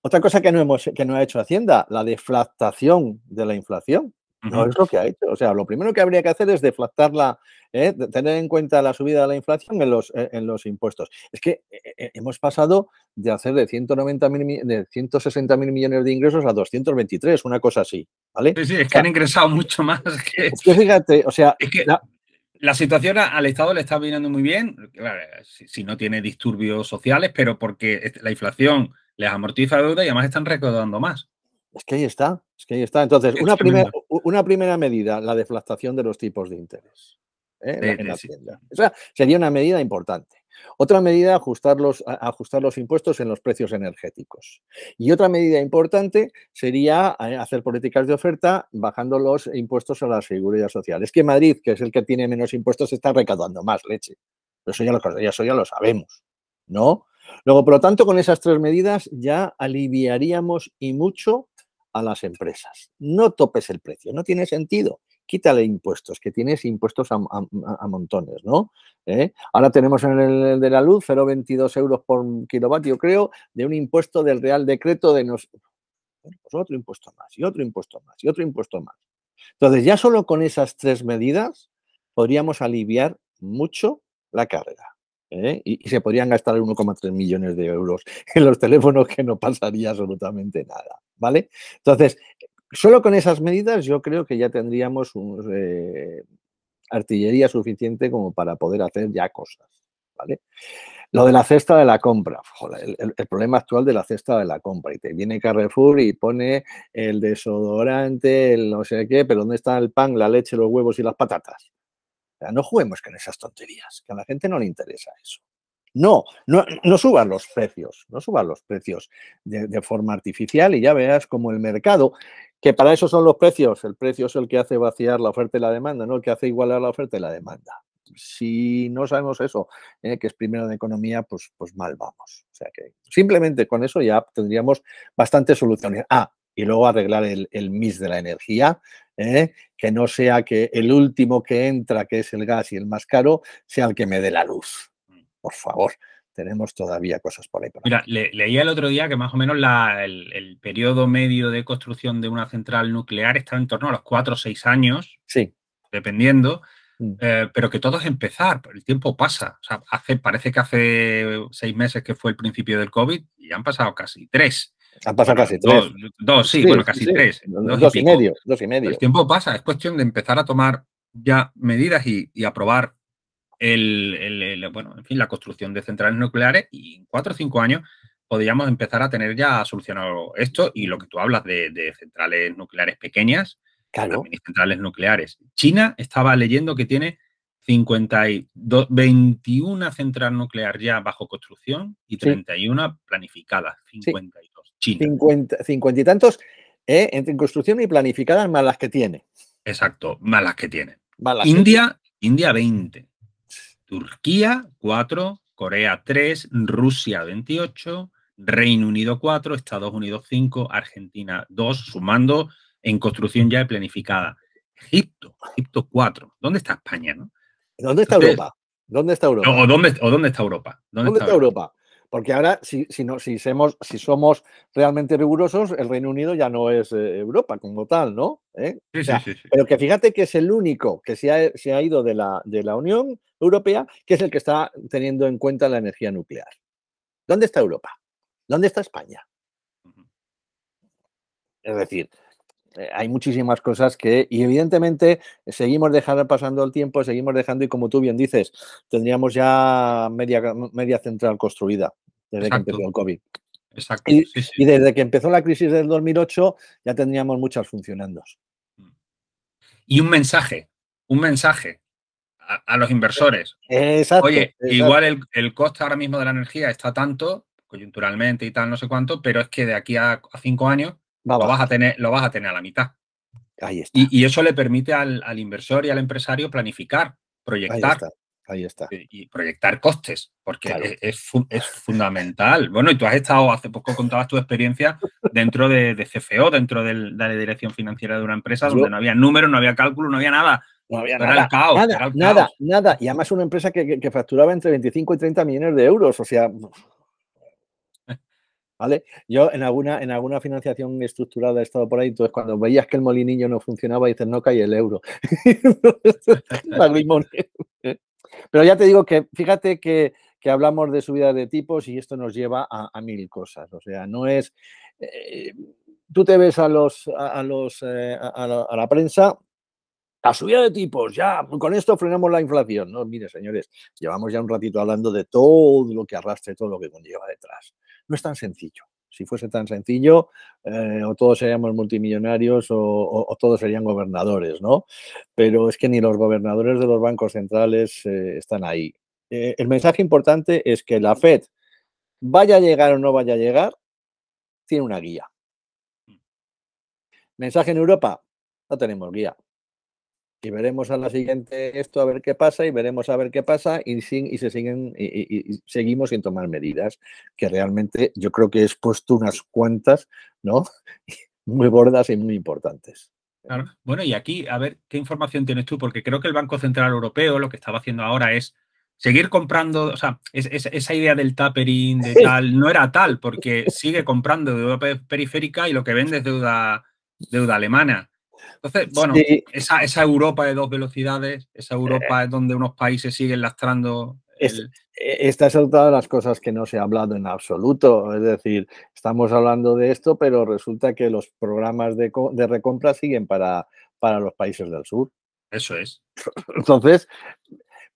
Otra cosa que no, hemos, que no ha hecho Hacienda, la deflactación de la inflación. No es lo que ha hecho. O sea, lo primero que habría que hacer es deflactarla, ¿eh? tener en cuenta la subida de la inflación en los, eh, en los impuestos. Es que eh, hemos pasado de hacer de, 190 de 160 mil millones de ingresos a 223, una cosa así. ¿vale? Sí, sí, es que han ingresado mucho más. Que, fíjate, o sea. la, situación al Estado le está viniendo muy bien, si, no tiene disturbios sociales, pero porque la inflación les amortiza la deuda y además están recaudando más. Es que ahí está, es que ahí está. Entonces, una, una primera medida, la deflactación de los tipos de interés ¿eh? en la sería una medida importante. Otra medida, ajustar los, ajustar los impuestos en los precios energéticos. Y otra medida importante sería eh, hacer políticas de oferta bajando los impuestos a la seguridad social. Es que Madrid, que es el que tiene menos impuestos, está recaudando más leche. Eso ya lo, eso ya lo sabemos, ¿no? Luego, por lo tanto, con esas tres medidas ya aliviaríamos y mucho a las empresas. No topes el precio, no tiene sentido. Quítale impuestos, que tienes impuestos a, montones, ¿no? ¿Eh? Ahora tenemos en el de la luz 0,22 euros por kilovatio, creo, de un impuesto del Real Decreto de nos... pues otro impuesto más, y otro impuesto más, y otro impuesto más. Entonces, ya solo con esas tres medidas podríamos aliviar mucho la carga. ¿Eh? y, se podrían gastar 1,3 millones de euros en los teléfonos que no pasaría absolutamente nada, ¿vale? Entonces, solo con esas medidas yo creo que ya tendríamos eh, artillería suficiente como para poder hacer ya cosas, ¿vale? Lo de la cesta de la compra, el, problema actual de la cesta de la compra. Y te viene Carrefour y pone el desodorante, el no sé qué, pero ¿dónde está el pan, la leche, los huevos y las patatas? No juguemos con esas tonterías, que a la gente no le interesa eso. No, no, no subas los precios, no subas los precios de, forma artificial y ya veas como el mercado, que para eso son los precios, el precio es el que hace vaciar la oferta y la demanda, no el que hace igualar la oferta y la demanda. Si no sabemos eso, eh, que es primero de economía, pues, pues mal vamos. O sea que simplemente con eso ya tendríamos bastantes soluciones. Ah, y luego arreglar el, el mix de la energía, ¿eh? que no sea que el último que entra, que es el gas y el más caro, sea el que me dé la luz. Mm. Por favor, tenemos todavía cosas por ahí. Mira, leía el otro día que más o menos el, periodo medio de construcción de una central nuclear está en torno a los cuatro o seis años. Sí. Dependiendo. Mm. Eh, pero que todo es empezar, el tiempo pasa. O sea, hace, parece que hace seis meses que fue el principio del COVID y han pasado casi tres. Han pasado casi tres. Dos, sí, bueno, casi tres. Dos, y, medio, dos y medio. El tiempo pasa, es cuestión de empezar a tomar ya medidas y, aprobar el, bueno, en fin, la construcción de centrales nucleares y en cuatro o cinco años podríamos empezar a tener ya solucionado esto y lo que tú hablas de, centrales nucleares pequeñas, Claro. Centrales nucleares. China estaba leyendo que tiene 52, 21 centrales nucleares ya bajo construcción y 31 planificadas. 52. China. 50, y tantos ¿eh? entre construcción y planificadas más las que tiene. Exacto, más las que tiene. India, India 20. Turquía 4, Corea 3, Rusia 28, Reino Unido 4, Estados Unidos 5, Argentina 2, sumando en construcción ya planificada. Egipto, Egipto 4. ¿Dónde está España? ¿Dónde está Europa? ¿Dónde está Europa? O, dónde, está Europa? ¿Dónde, está, Europa? Porque ahora, si, si, no, si, somos, si somos realmente rigurosos, el Reino Unido ya no es eh, Europa como tal, ¿no? ¿Eh? Sí, sí, sí, pero que fíjate que es el único que se ha, se ha ido de la, de la Unión Europea, que es el que está teniendo en cuenta la energía nuclear. ¿Dónde está Europa? ¿Dónde está España? Es decir, hay muchísimas cosas que, y evidentemente seguimos dejando pasando el tiempo, seguimos dejando, y como tú bien dices, tendríamos ya media, media central construida desde que empezó el COVID. Exacto. Y, y, desde que empezó la crisis del 2008 ya tendríamos muchas funcionando. Y un mensaje, un mensaje a, los inversores. Exacto. Oye, igual el, el, coste ahora mismo de la energía está tanto, coyunturalmente y tal, no sé cuánto, pero es que de aquí a, cinco años lo, vas a tener, lo vas a tener a la mitad. Ahí está. Y, eso le permite al, inversor y al empresario planificar, proyectar. Ahí está. Y, proyectar costes, porque es, es, fundamental. Bueno, y tú has estado, hace poco contabas tu experiencia dentro de, CFO, dentro de la dirección financiera de una empresa, donde no había números, no había cálculo, no había nada. No había nada, nada, nada, nada. Y además una empresa que, que, facturaba entre 25 y 30 millones de euros. O sea, ¿Vale? Yo en alguna, en alguna financiación estructurada he estado por ahí, entonces cuando veías que el molinillo no funcionaba, dices, no cae el euro. Pero ya te digo que fíjate que, hablamos de subida de tipos y esto nos lleva a, mil cosas. O sea, no es... Eh, tú te ves a los, a, los, eh, a, la, a la prensa la subida de tipos, ya, con esto frenamos la inflación. No, mire, señores, llevamos ya un ratito hablando de todo lo que arrastra y todo lo que conlleva detrás. No es tan sencillo. Si fuese tan sencillo, eh, o todos seríamos multimillonarios o, todos serían gobernadores, ¿no? Pero es que ni los gobernadores de los bancos centrales eh, están ahí. Eh, el mensaje importante es que la Fed, vaya a llegar o no vaya a llegar, tiene una guía. Mm. Mensaje en Europa, no tenemos guía y veremos a la siguiente esto a ver qué pasa y veremos a ver qué pasa y, sin, y se siguen y, seguimos sin tomar medidas que realmente yo creo que he puesto unas cuantas no muy gordas y muy importantes. Bueno y aquí a ver qué información tienes tú porque creo que el Banco Central Europeo lo que estaba haciendo ahora es seguir comprando o sea esa idea del tapering de tal no era tal porque sigue comprando deuda periférica y lo que vende es deuda deuda alemana entonces, bueno, esa, Europa de dos velocidades, esa Europa es donde unos países siguen lastrando. El... Esta es otra de las cosas que no se ha hablado en absoluto. Es decir, estamos hablando de esto, pero resulta que los programas de, recompra siguen para, para los países del sur. Eso es. Entonces,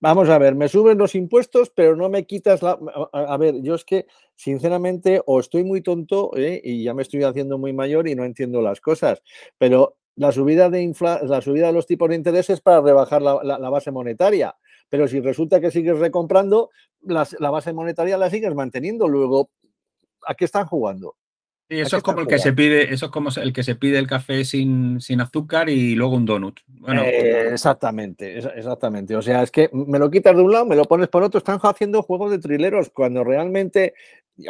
vamos a ver, me suben los impuestos, pero no me quitas la... A ver, yo es que, sinceramente, o estoy muy tonto ¿eh? y ya me estoy haciendo muy mayor y no entiendo las cosas, pero la subida de, la subida de los tipos de interés es para rebajar la, base monetaria. Pero si resulta que sigues recomprando, la base monetaria la sigues manteniendo. Luego, ¿a qué están jugando? Sí, eso es como el que se pide, eso es como el que se pide el café sin, sin azúcar y luego un donut. Bueno, eh, exactamente, exactamente. O sea, es que me lo quitas de un lado, me lo pones por otro. Están haciendo juegos de trileros cuando realmente,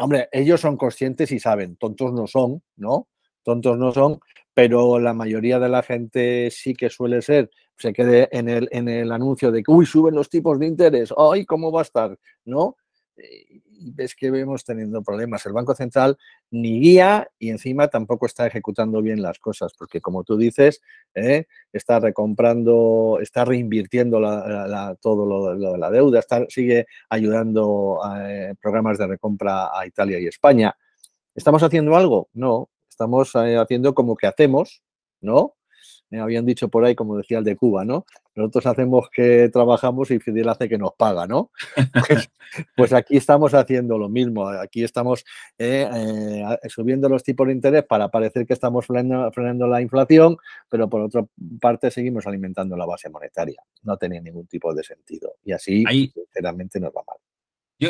hombre, ellos son conscientes y saben, tontos no son, ¿no? Tontos no son, pero la mayoría de la gente sí que suele ser, se quede en el, en el anuncio de que, uy, suben los tipos de interés, ay, ¿cómo va a estar? ¿No? Y ves que vemos teniendo problemas. El Banco Central ni guía y encima tampoco está ejecutando bien las cosas, porque como tú dices, ¿eh? está recomprando, está reinvirtiendo todo lo, de la deuda, está, sigue ayudando a eh, programas de recompra a Italia y España. ¿Estamos haciendo algo? No, estamos eh, haciendo como que hacemos, ¿no? Me habían dicho por ahí, como decía el de Cuba, ¿no? Nosotros hacemos que trabajamos y Fidel hace que nos paga, ¿no? Pues, pues aquí estamos haciendo lo mismo. Aquí estamos eh, eh, subiendo los tipos de interés para parecer que estamos frenando, la inflación, pero por otra parte seguimos alimentando la base monetaria. No tenía ningún tipo de sentido. Y así, sinceramente, nos va mal.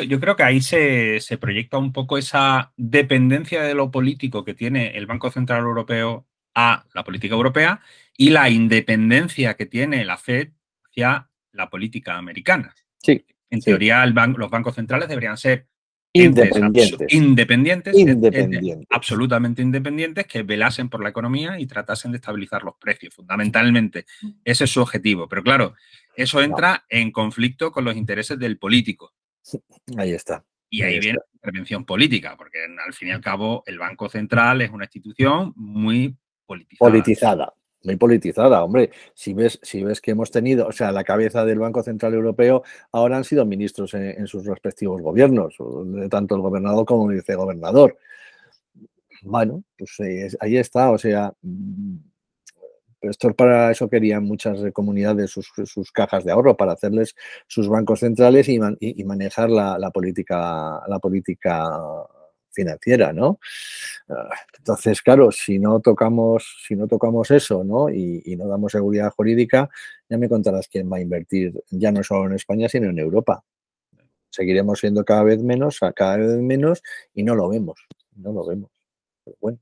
Yo, creo que ahí se, se, proyecta un poco esa dependencia de lo político que tiene el Banco Central Europeo a la política europea y la independencia que tiene la Fed hacia la política americana. Sí. En teoría, los bancos centrales deberían ser independientes. Independientes, independientes. absolutamente independientes, que velasen por la economía y tratasen de estabilizar los precios, fundamentalmente. Ese es su objetivo. Pero claro, eso entra en conflicto con los intereses del político. Ahí está. Y ahí, viene la intervención política, porque al fin y al cabo el Banco Central es una institución muy politizada. Politizada, muy politizada, hombre. Si ves, si ves que hemos tenido, o sea, la cabeza del Banco Central Europeo ahora han sido ministros en, sus respectivos gobiernos, tanto el gobernador como el vicegobernador. Bueno, pues ahí está, o sea, esto para eso querían muchas comunidades sus, cajas de ahorro, para hacerles sus bancos centrales y, manejar la, política, la política financiera, ¿no? Ah, entonces, claro, si no tocamos, si no tocamos eso, ¿no? Y, no damos seguridad jurídica, ya me contarás quién va a invertir, ya no solo en España, sino en Europa. Seguiremos siendo cada vez menos, cada vez menos, y no lo vemos, no lo vemos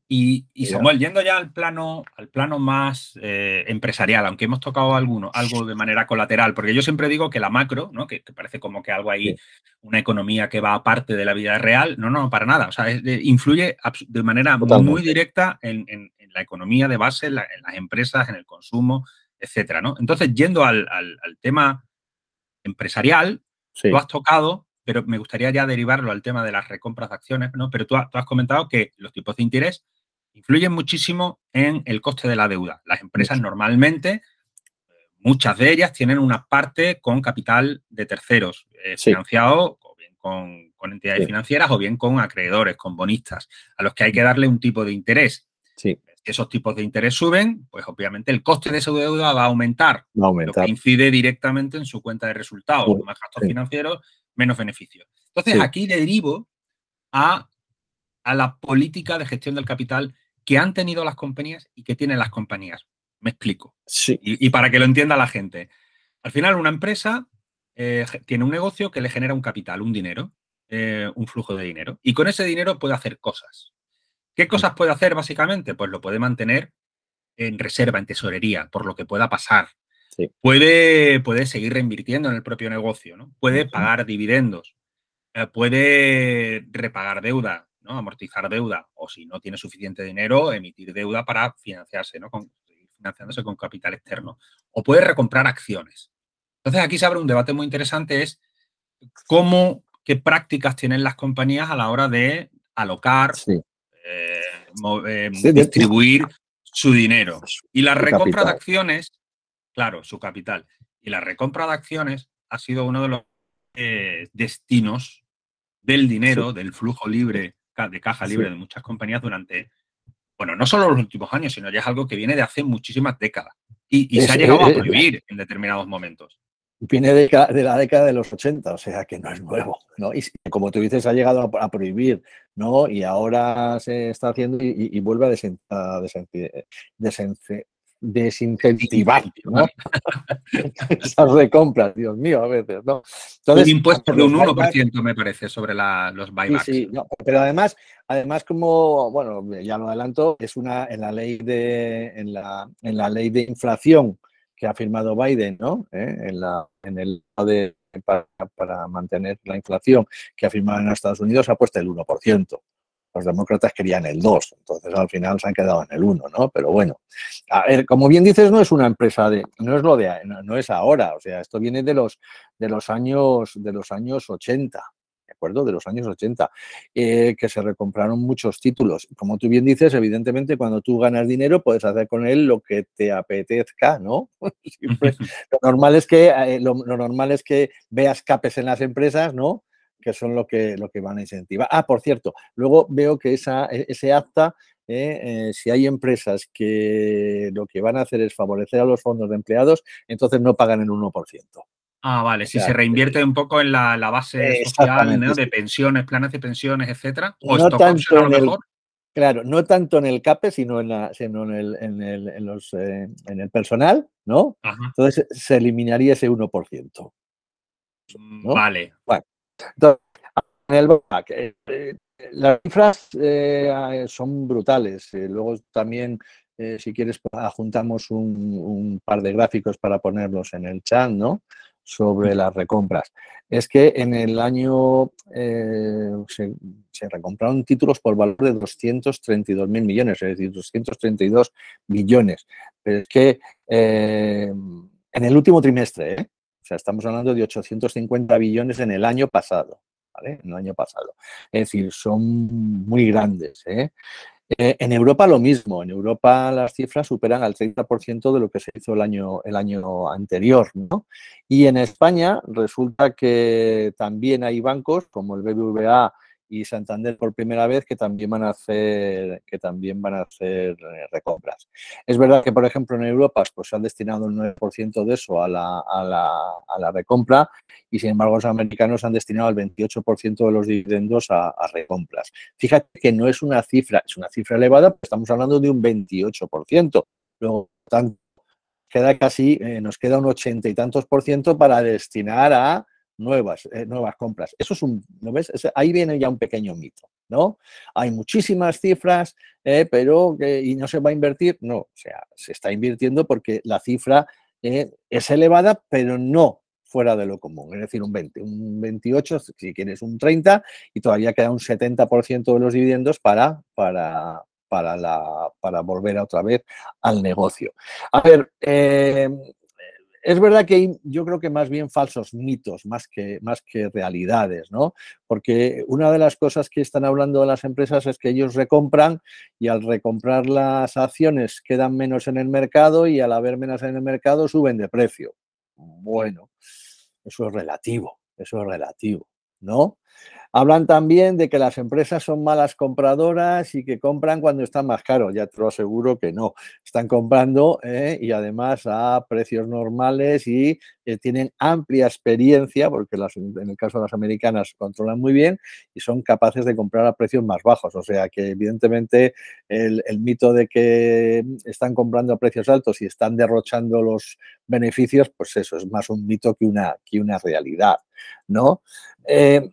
y, Samuel, yendo ya al plano, al plano más eh, empresarial, aunque hemos tocado alguno, algo de manera colateral, porque yo siempre digo que la macro, ¿no? que, parece como que algo ahí, una economía que va aparte de la vida real, no, no, para nada. O sea, influye de manera muy directa en, la economía de base, en, las empresas, en el consumo, etcétera. ¿no? Entonces, yendo al, tema empresarial, lo has tocado pero me gustaría ya derivarlo al tema de las recompras de acciones, ¿no? Pero tú, has comentado que los tipos de interés influyen muchísimo en el coste de la deuda. Las empresas normalmente, muchas de ellas tienen una parte con capital de terceros, eh, financiado o bien con, entidades financieras o bien con acreedores, con bonistas, a los que hay que darle un tipo de interés. Si esos tipos de interés suben, pues obviamente el coste de esa deuda va a aumentar, va a aumentar. lo que incide directamente en su cuenta de resultados, más gastos financieros menos beneficios. Entonces, aquí derivo a, a la política de gestión del capital que han tenido las compañías y que tienen las compañías. Me explico. Sí. Y, para que lo entienda la gente. Al final, una empresa eh, tiene un negocio que le genera un capital, un dinero, eh, un flujo de dinero. Y con ese dinero puede hacer cosas. ¿Qué cosas puede hacer básicamente? Pues lo puede mantener en reserva, en tesorería, por lo que pueda pasar. Puede, puede seguir reinvirtiendo en el propio negocio, ¿no? Puede pagar dividendos, eh, puede repagar deuda, ¿no? Amortizar deuda, o si no tiene suficiente dinero, emitir deuda para financiarse, ¿no? Con, financiándose con capital externo. O puede recomprar acciones. Entonces aquí se abre un debate muy interesante, es cómo, qué prácticas tienen las compañías a la hora de alocar, eh, eh, distribuir su dinero. Y la recompra de acciones claro, su capital. Y la recompra de acciones ha sido uno de los eh, destinos del dinero, del flujo libre, de caja libre de muchas compañías durante, bueno, no solo los últimos años, sino ya es algo que viene de hace muchísimas décadas. Y, se ha llegado a eh, eh, prohibir en determinados momentos. Viene de, la década de los 80, o sea que no es nuevo, ¿no? Y como tú dices, ha llegado a, prohibir, ¿no? Y ahora se está haciendo y, vuelve a, desen, desincentivar ¿no? esas recompras, Dios mío, a veces, ¿no? un impuesto de un 1%, me parece, sobre los buybacks. Sí, sí, pero además, además, como, bueno, ya lo adelanto, es una en la ley de, en la, en la ley de inflación que ha firmado Biden, ¿no? ¿Eh? En, la, en el de para, para, mantener la inflación que ha firmado en Estados Unidos ha puesto el 1% los demócratas querían el 2, entonces al final se han quedado en el 1, ¿no? Pero bueno, a ver, como bien dices, no es una empresa de, no es lo de, no, es ahora, o sea, esto viene de los, de los años, de los años 80, ¿de acuerdo? De los años 80, eh, que se recompraron muchos títulos. Como tú bien dices, evidentemente, cuando tú ganas dinero, puedes hacer con él lo que te apetezca, ¿no? lo normal es que, eh, lo normal es que veas capes en las empresas, ¿no? Que son lo que, lo que van a incentivar. Ah, por cierto, luego veo que esa, e, ese acta eh, si hay empresas que lo que van a hacer es favorecer a los fondos de empleados, entonces no pagan el 1%. Ah, vale. Si se reinvierte un poco en la, base social de pensiones, planes de pensiones, etcétera. O no tanto a lo mejor. Claro, no tanto en el CAPE, sino en, la, sino en, el, en, el, en, los, eh, en el personal, ¿no? Entonces se eliminaría ese 1%. Mm, vale. Bueno, entonces, en el eh, eh, las cifras son brutales. luego también, si quieres, juntamos un, un, par de gráficos para ponerlos en el chat, ¿no? sobre las recompras. Es que en el año eh, se, recompraron títulos por valor de 232 mil millones, es decir, 232 billones. Pero es que eh, en el último trimestre, ¿eh? Estamos hablando de 850 billones en el año pasado. En el año pasado. Es decir, son muy grandes. ¿eh? Eh, en Europa lo mismo, en Europa las cifras superan al 30% de lo que se hizo el año, el año anterior. ¿no? Y en España resulta que también hay bancos como el BBVA y Santander por primera vez que también van a hacer, que también van a hacer eh, recompras. Es verdad que, por ejemplo, en Europa pues, se han destinado el 9% de eso a la, a, la, a la, recompra y, sin embargo, los americanos han destinado el 28% de los dividendos a, recompras. Fíjate que no es una cifra, es una cifra elevada, pero estamos hablando de un 28%. Luego, tanto, queda casi, eh, nos queda un ochenta y tantos por ciento para destinar a nuevas, eh, nuevas compras. Eso es un, ¿no ves? ahí viene ya un pequeño mito, ¿no? Hay muchísimas cifras, eh, pero ¿y no se va a invertir? No, o sea, se está invirtiendo porque la cifra eh, es elevada, pero no fuera de lo común, es decir, un 20, un 28, si quieres un 30, y todavía queda un 70% de los dividendos para, para, para, la, para volver otra vez al negocio. A ver, es verdad que hay, yo creo que más bien falsos mitos, más que, más que realidades, ¿no? Porque una de las cosas que están hablando las empresas es que ellos recompran y al recomprar las acciones quedan menos en el mercado y al haber menos en el mercado suben de precio. Bueno, eso es relativo, eso es relativo, ¿no? Hablan también de que las empresas son malas compradoras y que compran cuando están más caros. Ya te lo aseguro que no. Están comprando ¿eh? y además a precios normales y eh, tienen amplia experiencia, porque en el caso de las americanas controlan muy bien y son capaces de comprar a precios más bajos. O sea que evidentemente el, mito de que están comprando a precios altos y están derrochando los beneficios, pues eso es más un mito que una, que una realidad. ¿no? Eh,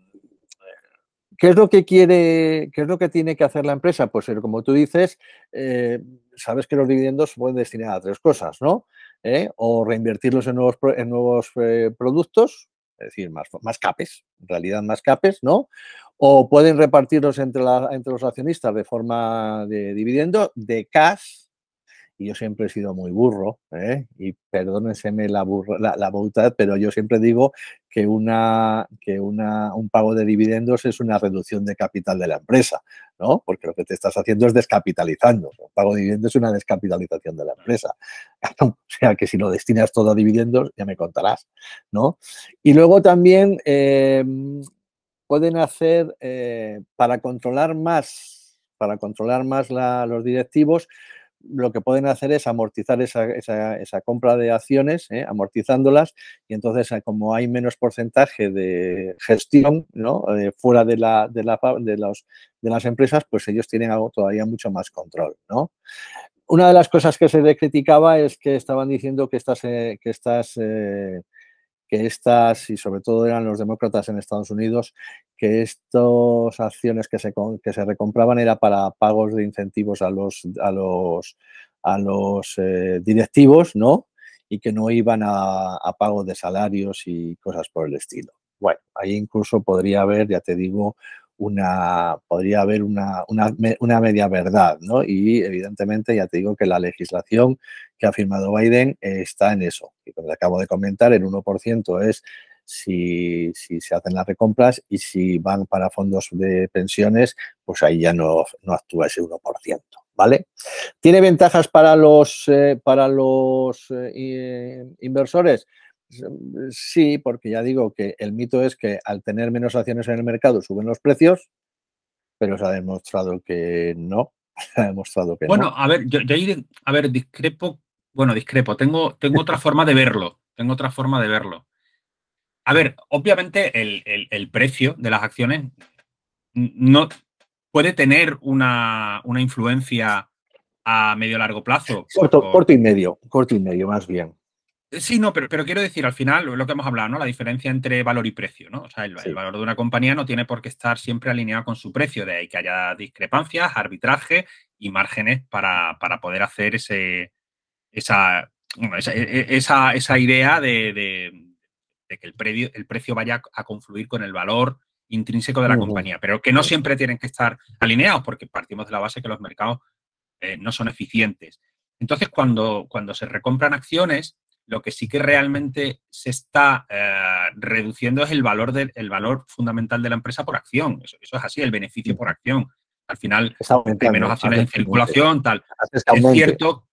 ¿Qué es lo que quiere, qué es lo que tiene que hacer la empresa? Pues eh, como tú dices, eh, sabes que los dividendos se pueden destinar a tres cosas, ¿no? ¿Eh? O reinvertirlos en nuevos, en nuevos productos, es decir, más, más capes, en realidad más capes, ¿no? O pueden repartirlos entre, entre los accionistas de forma de dividendo, de cash, y yo siempre he sido muy burro, ¿eh? y perdónenseme la, la, la, voluntad, pero yo siempre digo que, una, que una, un pago de dividendos es una reducción de capital de la empresa, ¿no? Porque lo que te estás haciendo es descapitalizando. Un pago de dividendos es una descapitalización de la empresa. O sea que si lo destinas todo a dividendos, ya me contarás, ¿no? Y luego también em, pueden hacer, eh, para controlar más, para controlar más los directivos, lo que pueden hacer es amortizar esa, esa, compra de acciones, ¿eh? amortizándolas, y entonces eh, como hay menos porcentaje de gestión ¿no? Eh, fuera de, la, de, la, de, los, de las empresas, pues ellos tienen todavía mucho más control. ¿no? Una de las cosas que se le criticaba es que estaban diciendo que estas, que estas que estas, y sobre todo eran los demócratas en Estados Unidos, que estas acciones que se, que se recompraban era para pagos de incentivos a los, a los, a los eh, directivos, ¿no? Y que no iban a, a pago de salarios y cosas por el estilo. Bueno, ahí incluso podría haber, ya te digo, una, podría haber una, una, media verdad, ¿no? Y evidentemente ya te digo que la legislación que ha firmado Biden está en eso. Y como acabo de comentar, el 1% es si, si, se hacen las recompras y si van para fondos de pensiones, pues ahí ya no, no actúa ese 1%, ¿vale? ¿Tiene ventajas para los, eh, para los eh, inversores? Sí, porque ya digo que el mito es que al tener menos acciones en el mercado suben los precios, pero se ha demostrado que no, ha demostrado que bueno, a ver, yo, ahí, a ver, discrepo, bueno, discrepo, tengo, tengo otra forma de verlo, tengo otra forma de verlo. A ver, obviamente el, precio de las acciones no puede tener una, influencia a medio largo plazo. Corto, corto y medio, corto y medio, más bien. Sí, no, pero, pero, quiero decir, al final, lo que hemos hablado, ¿no? La diferencia entre valor y precio, ¿no? O sea, el, valor de una compañía no tiene por qué estar siempre alineado con su precio, de ahí que haya discrepancias, arbitraje y márgenes para, poder hacer ese, esa, e, e, esa, esa, idea de, que el, precio, el precio vaya a confluir con el valor intrínseco de la compañía, pero que no siempre tienen que estar alineados, porque partimos de la base que los mercados eh, no son eficientes. Entonces, cuando, cuando se recompran acciones, lo que sí que realmente se está eh, reduciendo es el valor, valor fundamental de la empresa por acción. Eso, es así, el beneficio por acción. Al final, hay menos acciones en circulación, tal. Es cierto,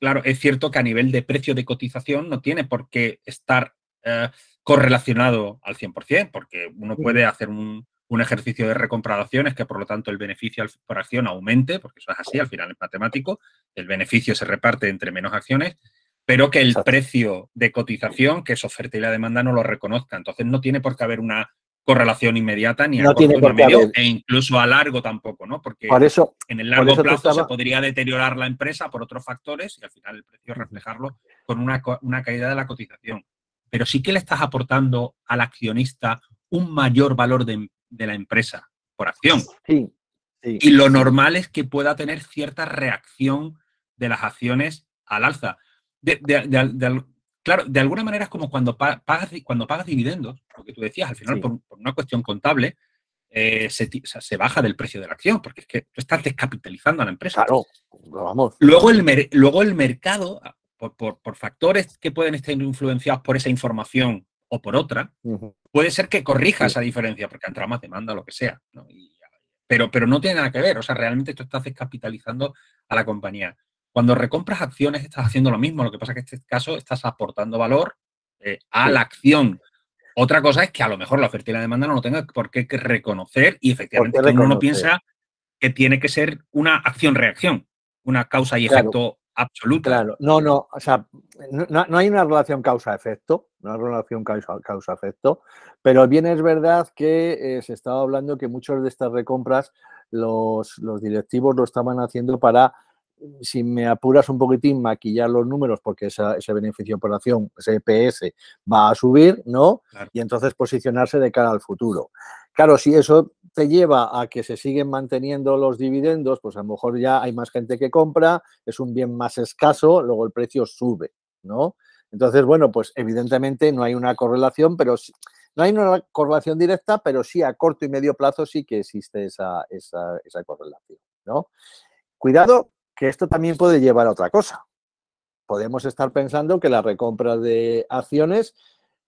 claro, es cierto que a nivel de precio de cotización no tiene por qué estar eh, correlacionado al 100%, porque uno puede hacer un, un ejercicio de recompra de acciones que por lo tanto el beneficio por acción aumente, porque eso es así, al final es matemático, el beneficio se reparte entre menos acciones pero que el precio de cotización, que es oferta y la demanda, no lo reconozca. Entonces no tiene por qué haber una correlación inmediata ni a corto ni a medio e incluso a largo tampoco, ¿no? Porque eso, en el largo plazo se podría deteriorar la empresa por otros factores y al final el precio reflejarlo con una, caída de la cotización. Pero sí que le estás aportando al accionista un mayor valor de, la empresa por acción. Sí, y lo normal es que pueda tener cierta reacción de las acciones al alza de, claro, de alguna manera es como cuando pagas, cuando pagas dividendos, lo que tú decías, al final, por, una cuestión contable, eh, se, baja del precio de la acción, porque es que tú estás descapitalizando a la empresa. Claro, vamos. Luego el, luego el mercado, por, factores que pueden estar influenciados por esa información o por otra, puede ser que corrija esa diferencia, porque entra más demanda, lo que sea. pero, pero no tiene nada que ver, o sea, realmente tú estás descapitalizando a la compañía. Cuando recompras acciones estás haciendo lo mismo, lo que pasa es que en este caso estás aportando valor eh, a la acción. Otra cosa es que a lo mejor la oferta y la demanda no lo tenga por qué reconocer y efectivamente uno piensa que tiene que ser una acción-reacción, una causa y efecto absoluta. Claro, no, no, o sea, no, hay una relación causa-efecto, no hay relación causa-efecto, pero bien es verdad que eh, se estaba hablando que muchas de estas recompras los, los directivos lo estaban haciendo para si me apuras un poquitín, maquillar los números porque ese beneficio por acción, ese EPS, va a subir, ¿no? Y entonces posicionarse de cara al futuro. Claro, si eso te lleva a que se siguen manteniendo los dividendos, pues a lo mejor ya hay más gente que compra, es un bien más escaso, luego el precio sube, ¿no? Entonces, bueno, pues evidentemente no hay una correlación, pero no hay una correlación directa, pero sí a corto y medio plazo sí que existe esa, esa, esa correlación, ¿no? Cuidado que esto también puede llevar a otra cosa. Podemos estar pensando que las recompras de acciones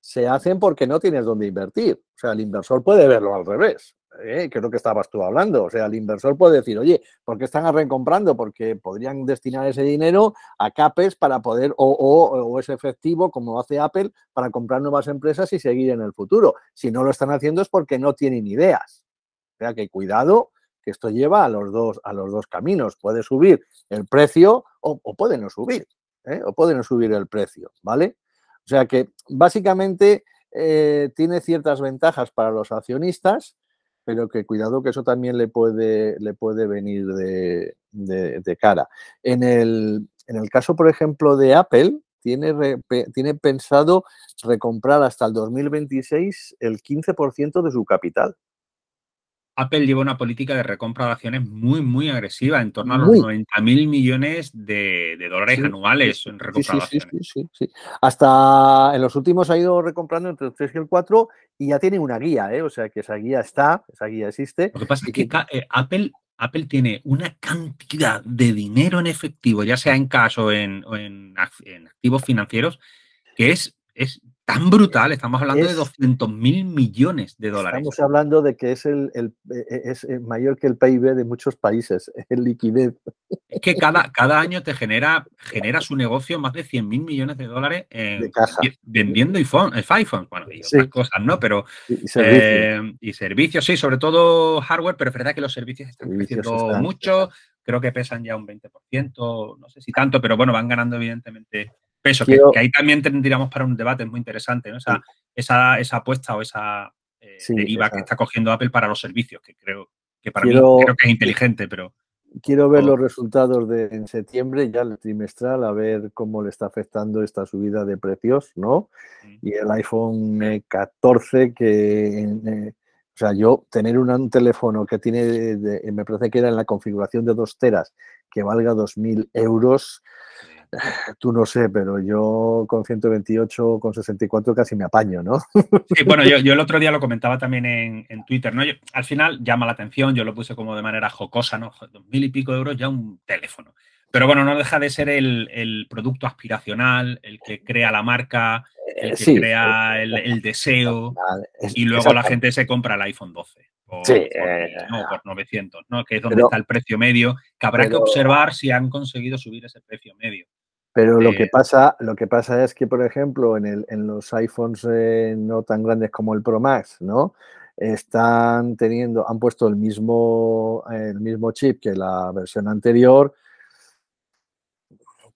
se hacen porque no tienes dónde invertir. O sea, el inversor puede verlo al revés, ¿eh? que es lo que estabas tú hablando. O sea, el inversor puede decir, oye, ¿por qué están recomprando? Porque podrían destinar ese dinero a CAPES para poder, o, o, es efectivo, como hace Apple, para comprar nuevas empresas y seguir en el futuro. Si no lo están haciendo es porque no tienen ideas. O sea, que cuidado que esto lleva a los dos, a los dos caminos. Puede subir el precio o, puede no subir, ¿eh? o puede no subir el precio, ¿vale? O sea que básicamente eh, tiene ciertas ventajas para los accionistas, pero que cuidado que eso también le puede, le puede venir de, cara. En el, en el, caso, por ejemplo, de Apple, tiene, tiene pensado recomprar hasta el 2026 el 15% de su capital. Apple lleva una política de recompra de acciones muy, muy agresiva, en torno a los 90 mil millones de, dólares anuales en recompra de acciones. Sí, sí, Hasta en los últimos ha ido recomprando entre el 3 y el 4 y ya tiene una guía, ¿eh? o sea que esa guía está, esa guía existe. Lo que pasa es que eh, Apple, Apple tiene una cantidad de dinero en efectivo, ya sea en cash o en, en activos financieros, que es, es tan brutal, estamos hablando de 200 mil millones de dólares. Estamos hablando de que es, el, e, e, es eh, mayor que el PIB de muchos países, el liquidez. Es que cada, cada año te genera, genera su negocio más de 100 mil millones de dólares vendiendo iPhone, eh, iPhone, bueno, y otras cosas, ¿no? Pero, eh, y, servicios. sí, sobre todo hardware, pero es verdad que los servicios están creciendo mucho, creo que pesan ya un 20%, no sé si tanto, pero bueno, van ganando evidentemente peso, que, ahí también tendríamos para un debate muy interesante, ¿no? Esa, esa, esa apuesta o esa eh, deriva que está cogiendo Apple para los servicios, que creo que para mí creo que es inteligente, pero... Quiero ver los resultados de en septiembre, ya el trimestral, a ver cómo le está afectando esta subida de precios, ¿no? Y el iPhone 14 que... Eh, o sea, yo tener un, teléfono que tiene, me parece que era en la configuración de dos teras, que valga 2.000 euros, Tú no sé, pero yo con 128, con 64 casi me apaño, ¿no? Sí, bueno, yo, el otro día lo comentaba también en, Twitter, ¿no? al final llama la atención, yo lo puse como de manera jocosa, ¿no? Dos mil y pico de euros ya un teléfono. Pero bueno, no deja de ser el, producto aspiracional, el que crea la marca, el que crea el, deseo, y luego la gente se compra el iPhone 12. Por, sí, eh, no, por 900, ¿no? Que es donde está el precio medio, que habrá que observar si han conseguido subir ese precio medio. Pero lo, que pasa, lo que pasa es que, por ejemplo, en, el, en los iPhones eh, no tan grandes como el Pro Max, ¿no? Están teniendo, han puesto el mismo, el mismo chip que la versión anterior,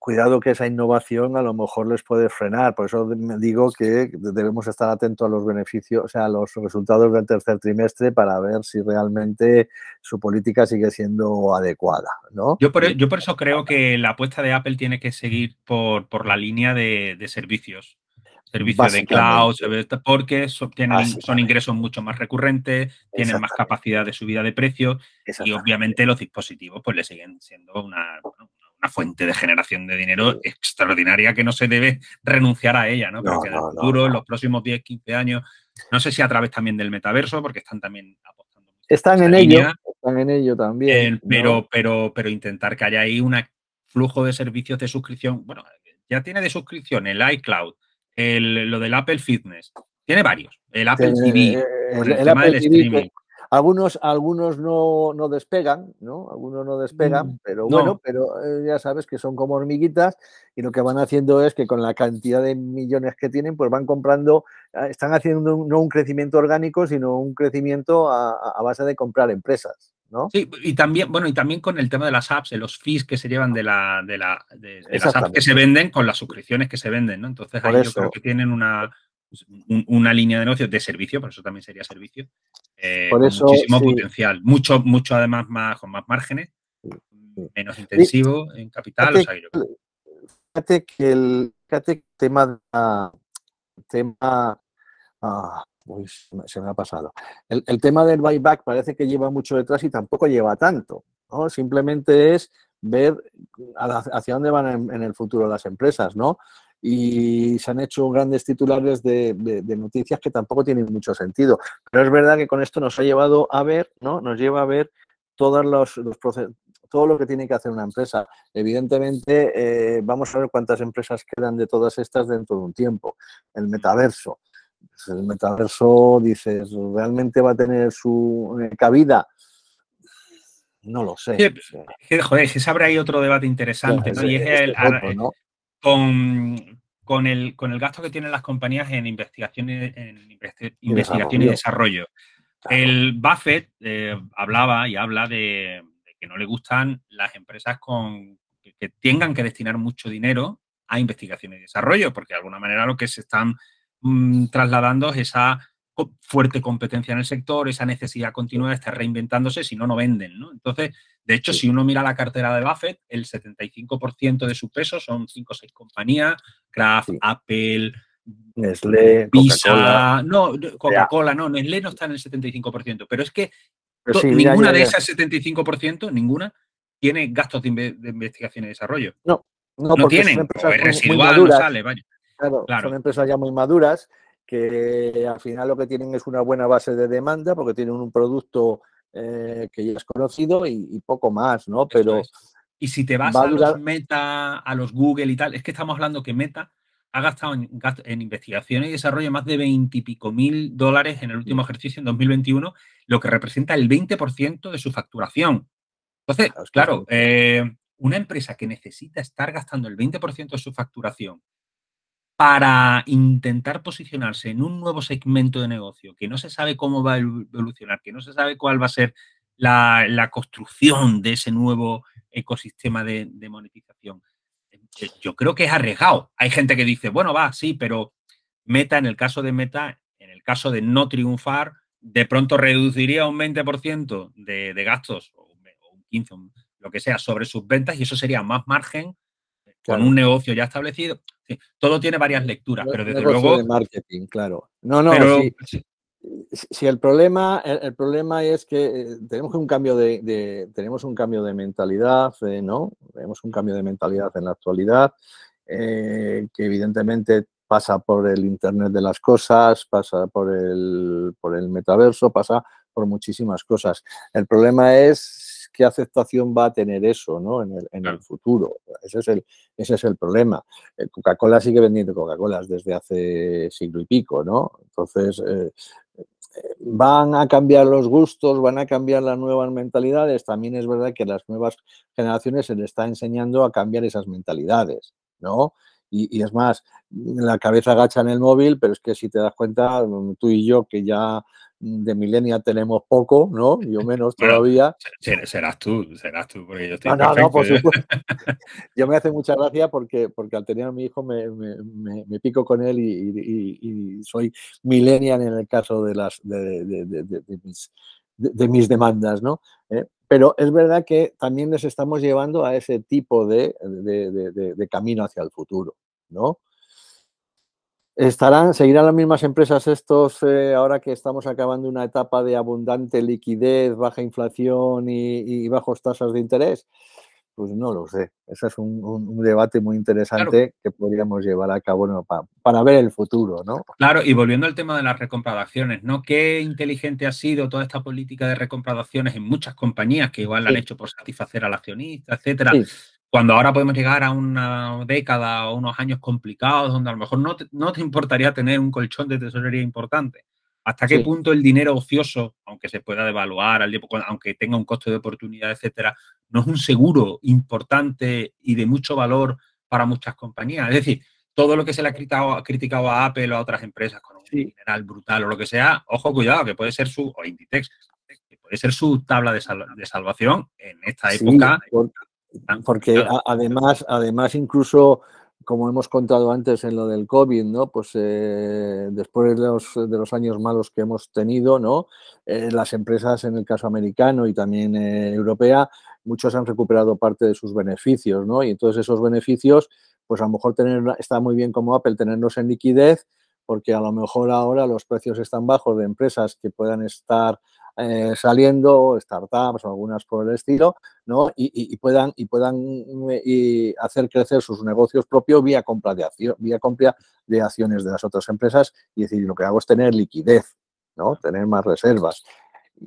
cuidado que esa innovación a lo mejor les puede frenar. Por eso digo que debemos estar atentos a los beneficios, o sea, a los resultados del tercer trimestre para ver si realmente su política sigue siendo adecuada. ¿no? Yo, por, yo por eso creo que la apuesta de Apple tiene que seguir por, por la línea de, servicios servicios de cloud, porque son, son ingresos mucho más recurrentes, tienen más capacidad de subida de precios y obviamente los dispositivos pues le siguen siendo una, una fuente de generación de dinero extraordinaria que no se debe renunciar a ella, ¿no? Pero que en el futuro, en los próximos 10, 15 años, no sé si a través también del metaverso, porque están también apostando. Están en ello, están en ello también. Eh, pero, pero, pero intentar que haya ahí un flujo de servicios de suscripción. Bueno, ya tiene de suscripción el iCloud, el, lo del Apple Fitness, tiene varios. El Apple TV, el, tema del streaming. Algunos, algunos no, no despegan, ¿no? Algunos no despegan, mm, pero bueno, pero eh, ya sabes que son como hormiguitas y lo que van haciendo es que con la cantidad de millones que tienen, pues van comprando, ah, están haciendo no un crecimiento orgánico, sino un crecimiento a, base de comprar empresas. ¿No? Sí, y también, bueno, y también con el tema de las apps, de los fees que se llevan de, la, de, la, de, las apps que se venden con las suscripciones que se venden, ¿no? Entonces ahí yo creo que tienen una, pues, una línea de negocio de servicio, por eso también sería servicio, eh, por eso, muchísimo potencial, mucho, mucho además más, con más márgenes, menos intensivo en capital. Fíjate, que el tema, tema ah, se me ha pasado. El, tema del buyback parece que lleva mucho detrás y tampoco lleva tanto. ¿no? Simplemente es ver hacia dónde van en, el futuro las empresas, ¿no? Y se han hecho grandes titulares de, noticias que tampoco tienen mucho sentido. Pero es verdad que con esto nos ha llevado a ver, ¿no? Nos lleva a ver todos los, procesos todo lo que tiene que hacer una empresa. Evidentemente, eh, vamos a ver cuántas empresas quedan de todas estas dentro de un tiempo. El metaverso. Pues el metaverso, dices, ¿realmente va a tener su eh, cabida? No lo sé. joder, si se abre ahí otro debate interesante, ¿no? Y es el, con, con, el, con el gasto que tienen las compañías en investigación, en investigación y desarrollo. El Buffett eh, hablaba y habla de, que no le gustan las empresas con, que, tengan que destinar mucho dinero a investigación y desarrollo, porque de alguna manera lo que se están mm, trasladando es esa fuerte competencia en el sector, esa necesidad continua de estar reinventándose, si no, no venden. ¿no? Entonces, de hecho, si uno mira la cartera de Buffett, el 75% de su peso son 5 o 6 compañías, Kraft, Apple, Nestlé, Visa, no, Coca-Cola, no, Nestlé no está en el 75%, pero es que ninguna de esas 75%, ninguna, tiene gastos de, investigación y desarrollo. No, no, no tienen, son residual, no sale, vaya. Claro, son empresas ya muy maduras que al final lo que tienen es una buena base de demanda porque tienen un producto eh, que ya es conocido y, poco más, ¿no? Pero... Y si te vas a, los Meta, a los Google y tal, es que estamos hablando que Meta ha gastado en, investigación y desarrollo más de 20 y pico mil dólares en el último ejercicio, en 2021, lo que representa el 20% de su facturación. Entonces, claro, eh, una empresa que necesita estar gastando el 20% de su facturación para intentar posicionarse en un nuevo segmento de negocio que no se sabe cómo va a evolucionar, que no se sabe cuál va a ser la, construcción de ese nuevo ecosistema de, monetización. Eh, yo creo que es arriesgado. Hay gente que dice, bueno, va, sí, pero Meta, en el caso de Meta, en el caso de no triunfar, de pronto reduciría un 20% de, de, gastos, o un 15, lo que sea, sobre sus ventas y eso sería más margen con un negocio ya establecido. Todo tiene varias lecturas, pero desde luego... De marketing, claro. No, no, si, el, problema, el, problema es que eh, tenemos un cambio de, tenemos un cambio de mentalidad, eh, ¿no? Tenemos un cambio de mentalidad en la actualidad eh, que evidentemente pasa por el Internet de las cosas, pasa por el, por el metaverso, pasa por muchísimas cosas. El problema es qué aceptación va a tener eso ¿no? en, el, en el futuro. Ese es el, ese es el problema. Eh, Coca-Cola sigue vendiendo Coca-Colas desde hace siglo y pico, ¿no? Entonces, eh, eh, van a cambiar los gustos, van a cambiar las nuevas mentalidades. También es verdad que a las nuevas generaciones se les está enseñando a cambiar esas mentalidades, ¿no? Y, y, es más, la cabeza agacha en el móvil, pero es que si te das cuenta, tú y yo que ya de milenia tenemos poco, ¿no? Yo menos todavía. Serás tú, serás tú, porque yo estoy. No, no, por ¿eh? supuesto. yo me hace mucha gracia porque, porque al tener a mi hijo me, pico con él y, soy millennial en el caso de, las, de, mis, demandas, ¿no? ¿Eh? Pero es verdad que también les estamos llevando a ese tipo de, camino hacia el futuro, ¿no? ¿Estarán, seguirán las mismas empresas estos eh, ahora que estamos acabando una etapa de abundante liquidez, baja inflación y, bajos tasas de interés? Pues no lo sé. Ese es un, debate muy interesante que podríamos llevar a cabo para, ver el futuro, ¿no? Claro, y volviendo al tema de las recompra de acciones, ¿no? Qué inteligente ha sido toda esta política de recompra de acciones en muchas compañías que igual la han hecho por satisfacer al accionista, etcétera cuando ahora podemos llegar a una década o unos años complicados donde a lo mejor no te, no te importaría tener un colchón de tesorería importante. ¿Hasta qué punto el dinero ocioso, aunque se pueda devaluar, aunque tenga un costo de oportunidad, etcétera, no es un seguro importante y de mucho valor para muchas compañías? Es decir, todo lo que se le ha criticado, criticado a Apple o a otras empresas con un general brutal o lo que sea, ojo, cuidado, que puede ser su, o Inditex, que puede ser su tabla de, salvación en esta época. Porque además, además incluso como hemos contado antes en lo del COVID, ¿no? Pues eh, después de los, de los, años malos que hemos tenido, ¿no? Eh, las empresas, en el caso americano y también eh, europea, muchos han recuperado parte de sus beneficios, ¿no? Y entonces esos beneficios, pues a lo mejor tener, está muy bien como Apple tenerlos en liquidez, porque a lo mejor ahora los precios están bajos de empresas que puedan estar eh, saliendo, startups o algunas por el estilo, ¿no? Y, puedan, y puedan y hacer crecer sus negocios propios vía compra de acción, vía compra de acciones de las otras empresas y decir, lo que hago es tener liquidez, ¿no? Tener más reservas.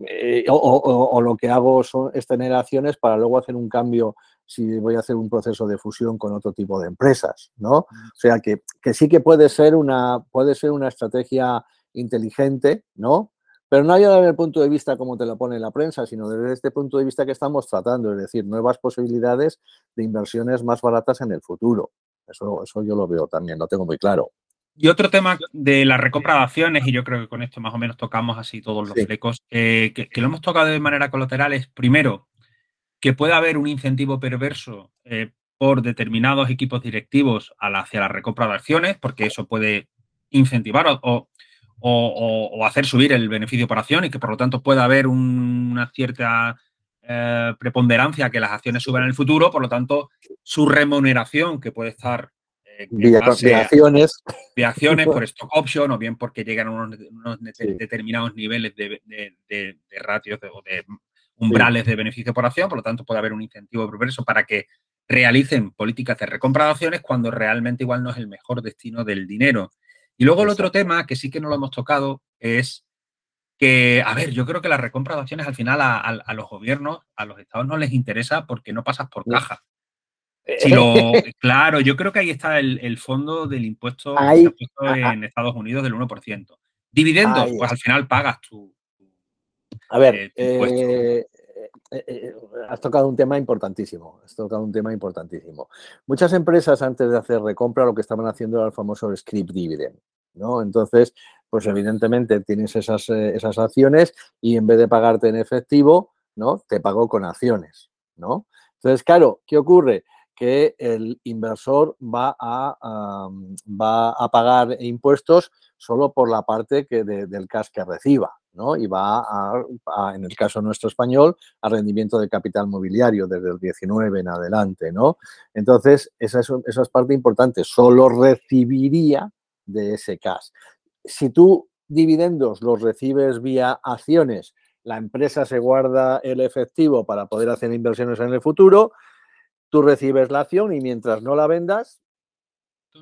Eh, o, lo que hago son, es tener acciones para luego hacer un cambio si voy a hacer un proceso de fusión con otro tipo de empresas, ¿no? O sea que, que sí que puede ser una, puede ser una estrategia inteligente, ¿no? Pero no ya desde el punto de vista como te lo pone la prensa, sino desde este punto de vista que estamos tratando, es decir, nuevas posibilidades de inversiones más baratas en el futuro. Eso, eso yo lo veo también, lo tengo muy claro. Y otro tema de la recompra de acciones, y yo creo que con esto más o menos tocamos así todos los flecos, eh, que, lo hemos tocado de manera colateral, es primero que pueda haber un incentivo perverso eh, por determinados equipos directivos hacia la recompra de acciones, porque eso puede incentivar o o, hacer subir el beneficio por acción y que por lo tanto pueda haber una cierta eh, preponderancia que las acciones suban en el futuro, por lo tanto su remuneración que puede estar eh, vía, acciones. de acciones por stock option o bien porque llegan a unos, determinados niveles de, ratios o de umbrales de beneficio por acción, por lo tanto puede haber un incentivo progreso para que realicen políticas de recompra de acciones cuando realmente igual no es el mejor destino del dinero. Y luego el otro tema, que sí que no lo hemos tocado, es que, a ver, yo creo que la recompra de acciones al final a, los gobiernos, a los estados no les interesa porque no pasas por caja. Si claro, yo creo que ahí está el, fondo del impuesto en Estados Unidos del 1%. Dividendos, pues al final pagas tu. A ver, eh, eh, eh, has tocado un tema importantísimo, has tocado un tema importantísimo. Muchas empresas antes de hacer recompra lo que estaban haciendo era el famoso script dividend, ¿no? Entonces, pues evidentemente tienes esas, eh, esas acciones y en vez de pagarte en efectivo, ¿no? Te pago con acciones, ¿no? Entonces, claro, ¿qué ocurre? Que el inversor va a, va a pagar impuestos solo por la parte que del cash que reciba. ¿no? y va a, en el caso nuestro español, a rendimiento de capital mobiliario desde el 19 en adelante. ¿no? Entonces, esa es, esa es parte importante, solo recibiría de ese cash. Si tú dividendos los recibes vía acciones, la empresa se guarda el efectivo para poder hacer inversiones en el futuro, tú recibes la acción y mientras no la vendas,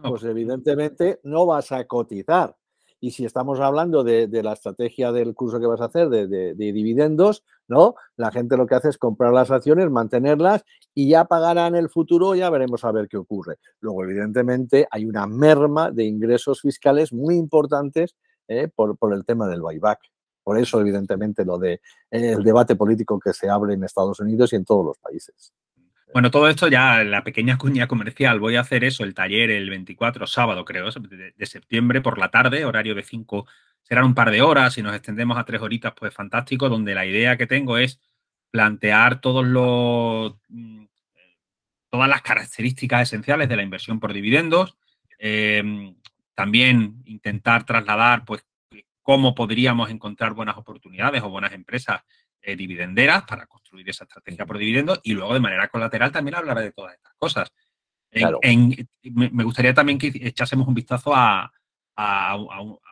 pues evidentemente no vas a cotizar. Y si estamos hablando de, la estrategia del curso que vas a hacer de, dividendos, ¿no? La gente lo que hace es comprar las acciones, mantenerlas y ya pagará en el futuro, ya veremos a ver qué ocurre. Luego, evidentemente, hay una merma de ingresos fiscales muy importantes ¿eh? por, el tema del buyback. Por eso, evidentemente, lo de el debate político que se abre en Estados Unidos y en todos los países. Bueno, todo esto ya, la pequeña cuña comercial, voy a hacer eso, el taller el 24, sábado creo, de, septiembre por la tarde, horario de 5, serán un par de horas, si nos extendemos a tres horitas, pues fantástico, donde la idea que tengo es plantear todos los, mm, todas las características esenciales de la inversión por dividendos, em, también intentar trasladar, pues, cómo podríamos encontrar buenas oportunidades o buenas empresas eh, dividenderas para construir esa estrategia por dividendos y luego de manera colateral también hablaré de todas estas cosas. me gustaría también que echásemos un vistazo a,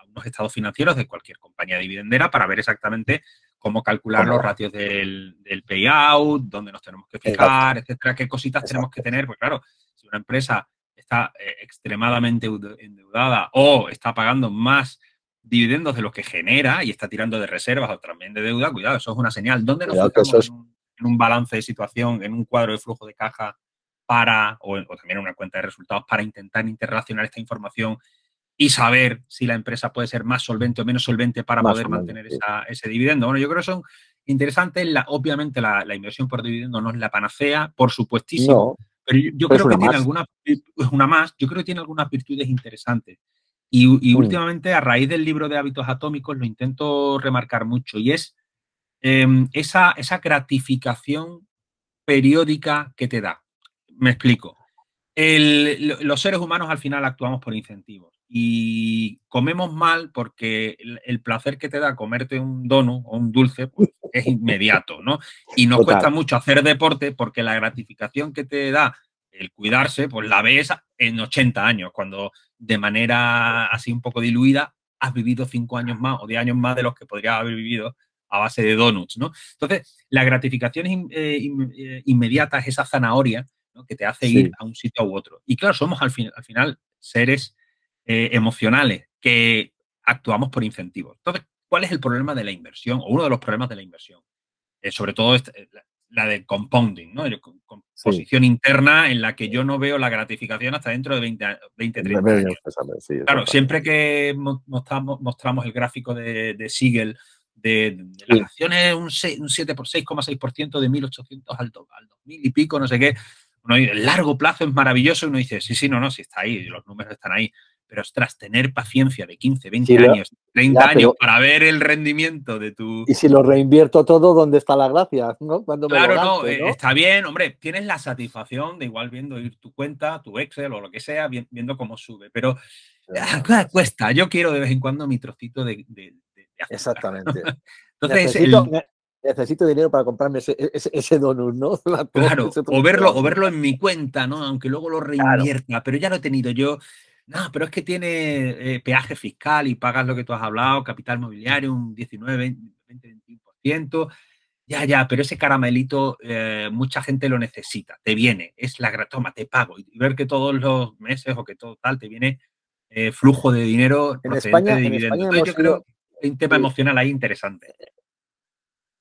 unos estados financieros de cualquier compañía dividendera para ver exactamente cómo calcular los ratios del, payout, dónde nos tenemos que fijar, etcétera, qué cositas tenemos que tener. Pues claro, si una empresa está eh, extremadamente endeudada o está pagando más dividendos de lo que genera y está tirando de reservas o también de deuda, cuidado, eso es una señal. ¿Dónde nos fijamos en, un, balance de situación, en un cuadro de flujo de caja para, o, también en una cuenta de resultados, para intentar interrelacionar esta información y saber si la empresa puede ser más solvente o menos solvente para poder mantener ese dividendo? Bueno, yo creo que son interesantes. La, obviamente la, inversión por dividendo no es la panacea, por supuestísimo. pero yo, creo que tiene una más, yo creo que tiene algunas virtudes interesantes. Y, mm. últimamente, a raíz del libro de hábitos atómicos, lo intento remarcar mucho y es em, esa, esa gratificación periódica que te da. Me explico. los seres humanos al final actuamos por incentivos y comemos mal porque el, placer que te da comerte un dono o un dulce pues, es inmediato, ¿no? Y nos cuesta mucho hacer deporte porque la gratificación que te da el cuidarse, pues la ves en 80 años, cuando de manera así un poco diluida has vivido 5 años más o 10 años más de los que podrías haber vivido a base de donuts, ¿no? Entonces, la gratificación eh, eh, inmediata es esa zanahoria que te hace ir a un sitio u otro. Y claro, somos al, al final seres eh, emocionales que actuamos por incentivos. Entonces, ¿cuál es el problema de la inversión o uno de los problemas de la inversión? sobre todo este, la de compounding, ¿no? Composición interna en la que yo no veo la gratificación hasta dentro de 20, 20 30 años. claro, siempre que mostramos, mostramos el gráfico de, de Siegel de, las acciones, un, 7 por 6,6% de 1.800 al, al 2.000 y pico, no sé qué. el largo plazo es maravilloso y uno dice, sí, sí, no, no, sí está ahí, los números están ahí pero ostras, tener paciencia de 15, 20 años, 30 años para ver el rendimiento de tu... Y si lo reinvierto todo, ¿dónde está la gracia? ¿no? Cuando claro, no, eh, está bien, hombre, tienes la satisfacción de igual viendo ir tu cuenta, tu Excel o lo que sea, viendo cómo sube, pero cuesta, yo quiero de vez en cuando mi trocito de... Exactamente. Entonces, necesito, dinero para comprarme ese, ese, donut, ¿no? claro, o verlo, o verlo en mi cuenta, ¿no? Aunque luego lo reinvierta, pero ya lo he tenido yo no, pero es que tiene eh, peaje fiscal y pagas lo que tú has hablado, capital mobiliario, un 19, 20, 21%. Ya, ya, pero ese caramelito eh, mucha gente lo necesita, te viene, es la toma, te pago. Y ver que todos los meses o que todo tal te viene eh, flujo de dinero en España, de dividendos. yo creo que hay un tema emocional ahí interesante.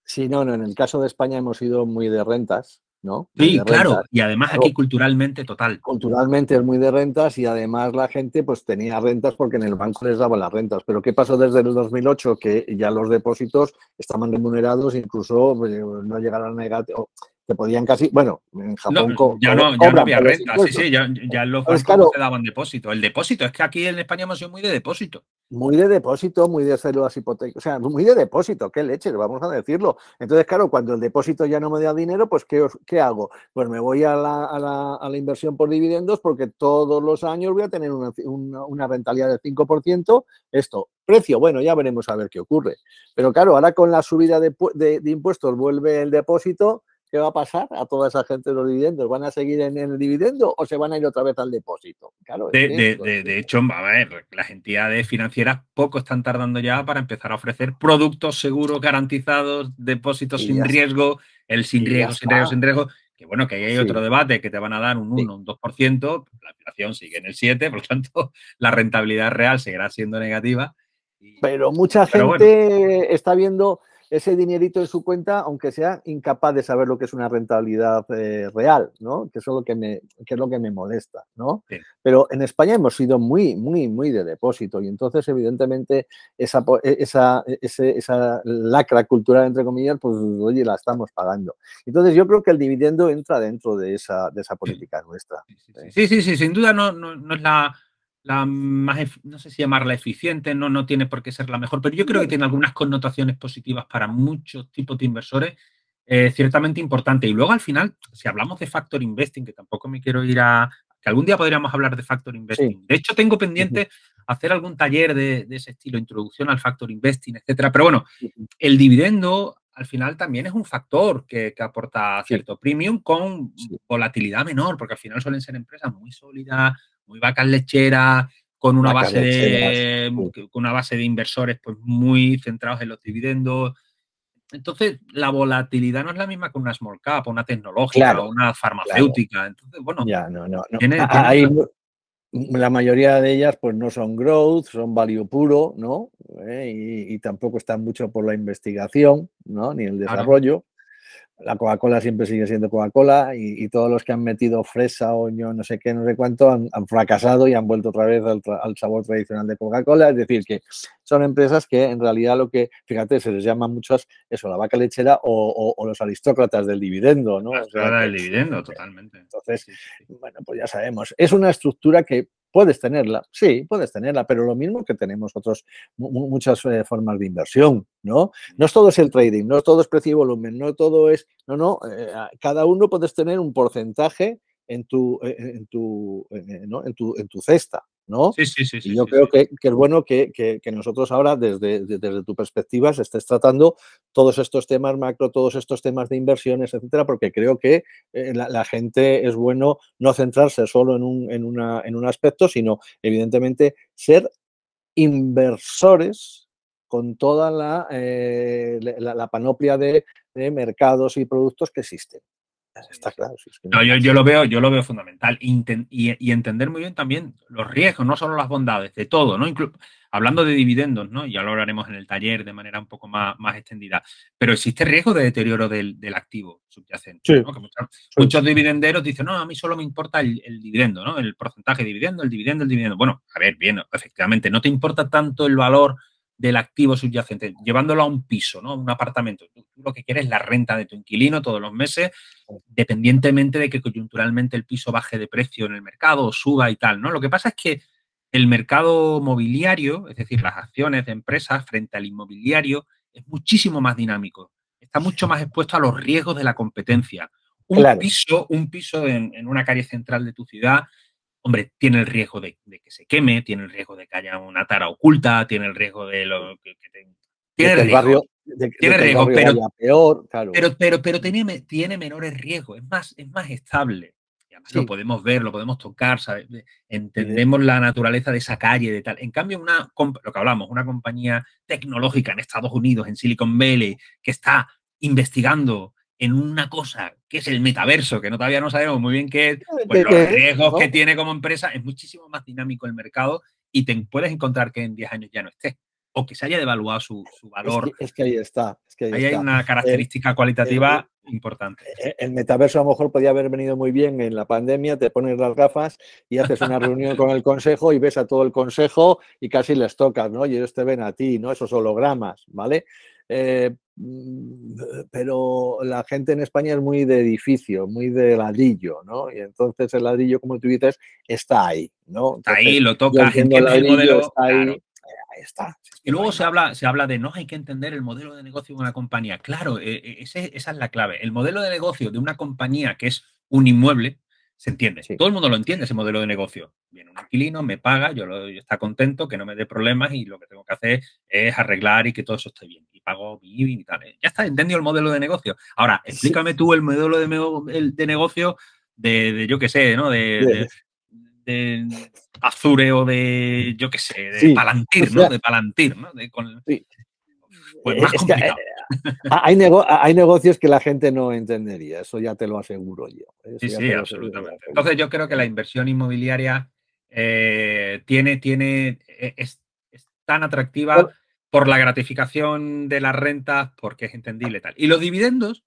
Sí, no, no, en el caso de España hemos ido muy de rentas, ¿no? Sí, claro, y además aquí culturalmente total. Culturalmente es muy de rentas y además la gente pues tenía rentas porque en el banco les daban las rentas. Pero ¿qué pasó desde el 2008? Que ya los depósitos estaban remunerados, incluso eh, no llegaron a negativo, que podían casi, bueno, en Japón ya, no, ya no había renta, sí, sí, ya, ya los bancos te daban depósito. El depósito, es que aquí en España hemos sido muy de depósito. Muy de depósito, muy de células hipotecas, o sea, muy de depósito, qué leche, vamos a decirlo. Entonces, claro, cuando el depósito ya no me da dinero, pues ¿qué, qué hago? Pues me voy a la, a, la, a la, inversión por dividendos porque todos los años voy a tener una, una, una rentabilidad del 5%. Esto, precio, bueno, ya veremos a ver qué ocurre. Pero claro, ahora con la subida de, de, de impuestos vuelve el depósito ¿qué va a pasar a toda esa gente de los dividendos? ¿Van a seguir en, el dividendo o se van a ir otra vez al depósito? Claro, de, de, de, hecho, a ver, las entidades financieras poco están tardando ya para empezar a ofrecer productos seguros, garantizados, depósitos sin riesgo, el sin riesgo, sin riesgo, sin riesgo. Que bueno, que hay sí. otro debate que te van a dar un 1, sí. un 2%, la inflación sigue en el 7, por lo tanto, la rentabilidad real seguirá siendo negativa. Pero mucha Pero gente bueno. está viendo ese dinerito en su cuenta, aunque sea incapaz de saber lo que es una rentabilidad eh, real, ¿no? Que, eso es lo que, me, que es lo que me molesta, ¿no? Sí. Pero en España hemos sido muy, muy, muy de depósito y entonces, evidentemente, esa, esa, ese, esa lacra cultural, entre comillas, pues, oye, la estamos pagando. Entonces, yo creo que el dividendo entra dentro de esa, de esa política nuestra. Sí, sí, sí, sin duda no, no, no es la la más, no sé si llamarla eficiente, no, no tiene por qué ser la mejor, pero yo creo que tiene algunas connotaciones positivas para muchos tipos de inversores, eh, ciertamente importante. Y luego al final, si hablamos de factor investing, que tampoco me quiero ir a, que algún día podríamos hablar de factor investing. Sí. De hecho, tengo pendiente uh -huh. hacer algún taller de, de, ese estilo, introducción al factor investing, etcétera. Pero bueno, uh -huh. el dividendo al final también es un factor que, que aporta cierto sí. premium con sí. volatilidad menor, porque al final suelen ser empresas muy sólidas, muy vacas lecheras, con una vacas base de, sí. con una base de inversores pues muy centrados en los dividendos. Entonces, la volatilidad no es la misma que una small cap, una tecnológica claro, o una farmacéutica. Claro. Entonces, bueno, ya, no, no, no. Tiene, tiene Hay, la mayoría de ellas pues no son growth, son value puro, ¿no? Eh, y, y, tampoco están mucho por la investigación, ¿no? Ni el desarrollo. La Coca-Cola siempre sigue siendo Coca-Cola y, y, todos los que han metido fresa, oño, no sé qué, no sé cuánto, han, han fracasado y han vuelto otra vez al, al sabor tradicional de Coca-Cola. Es decir, que son empresas que en realidad lo que, fíjate, se les llama muchos eso, la vaca lechera o, o, o los aristócratas del dividendo, ¿no? La o sea, del dividendo, totalmente. Entonces, bueno, pues ya sabemos. Es una estructura que Puedes tenerla, sí, puedes tenerla, pero lo mismo que tenemos otros, muchas eh, formas de inversión, ¿no? No es todo es el trading, no todo es precio y volumen, no todo es, no, no, eh, cada uno puedes tener un porcentaje en tu, eh, en tu, eh, ¿no? en tu, en tu cesta, ¿no? Sí, sí, sí. Y yo sí, creo sí. Que, que, es bueno que, que, que, nosotros ahora, desde, desde tu perspectiva, se estés tratando todos estos temas macro, todos estos temas de inversiones, etcétera, porque creo que eh, la, la, gente es bueno no centrarse solo en un, en, una, en un aspecto, sino evidentemente ser inversores con toda la, eh, la, la panoplia de, de mercados y productos que existen. Está claro. Sí, es que no, yo, yo, lo veo, yo lo veo fundamental. Inten y, y, entender muy bien también los riesgos, no solo las bondades, de todo, ¿no? Inclu hablando de dividendos, ¿no? Ya lo hablaremos en el taller de manera un poco más, más extendida. Pero existe riesgo de deterioro del, del activo subyacente. Sí. ¿no? Muchos, sí. muchos, dividenderos dicen, no, a mí solo me importa el, el, dividendo, ¿no? El porcentaje de dividendo, el dividendo, el dividendo. Bueno, a ver, bien, efectivamente, no te importa tanto el valor del activo subyacente, llevándolo a un piso, ¿no? Un apartamento. Tú, tú, lo que quieres es la renta de tu inquilino todos los meses, dependientemente de que coyunturalmente el piso baje de precio en el mercado o suba y tal, ¿no? Lo que pasa es que el mercado mobiliario, es decir, las acciones de empresas frente al inmobiliario, es muchísimo más dinámico. Está mucho más expuesto a los riesgos de la competencia. Un claro. piso, un piso en, en una calle central de tu ciudad hombre, tiene el riesgo de, de, que se queme, tiene el riesgo de que haya una tara oculta, tiene el riesgo de lo que, que te, tiene de riesgo, barrio, de, tiene de riesgo, pero, peor, claro. pero, pero, pero tiene, tiene menores riesgos, es más, es más estable. Y además sí. lo podemos ver, lo podemos tocar, ¿sabes? entendemos sí. la naturaleza de esa calle, de tal. En cambio, una, lo que hablamos, una compañía tecnológica en Estados Unidos, en Silicon Valley, que está investigando en una cosa que es el metaverso, que no, todavía no sabemos muy bien qué es, pues los riesgos ¿no? que tiene como empresa, es muchísimo más dinámico el mercado y te puedes encontrar que en 10 años ya no esté o que se haya devaluado su, su valor. Es que, es que, ahí está. Es que ahí, ahí está. hay una característica eh, cualitativa eh, importante. El metaverso a lo mejor podía haber venido muy bien en la pandemia, te pones las gafas y haces una reunión con el consejo y ves a todo el consejo y casi les tocas, ¿no? Y ellos te ven a ti, ¿no? Esos hologramas, ¿vale? Eh, pero la gente en España es muy de edificio, muy de ladrillo, ¿no? Y entonces el ladrillo, como tú dices, está ahí, ¿no? Entonces, ahí, lo tocas, el ladrillo, modelo, está ahí, claro. Ahí está. y luego se habla, se habla de no hay que entender el modelo de negocio de una compañía. Claro, e, e, esa es la clave. El modelo de negocio de una compañía que es un inmueble, se entiende. Todo el mundo lo entiende, ese modelo de negocio. Viene un inquilino, me paga, yo, lo, está contento, que no me dé problemas y lo que tengo que hacer es arreglar y que todo eso esté bien. Y pago mi y tal. Ya está, entendido el modelo de negocio. Ahora, explícame tú el modelo de, de negocio de, yo qué sé, ¿no? De, Azure o de, yo qué sé, de Palantir, ¿no? De Palantir, ¿no? Pues más complicado. hay, hay, negocios que la gente no entendería, eso ya te lo aseguro yo. Sí, sí, absolutamente. Entonces yo creo que la inversión inmobiliaria eh, tiene, tiene, e, es, tan atractiva por la gratificación de las rentas, porque es entendible y tal. Y los dividendos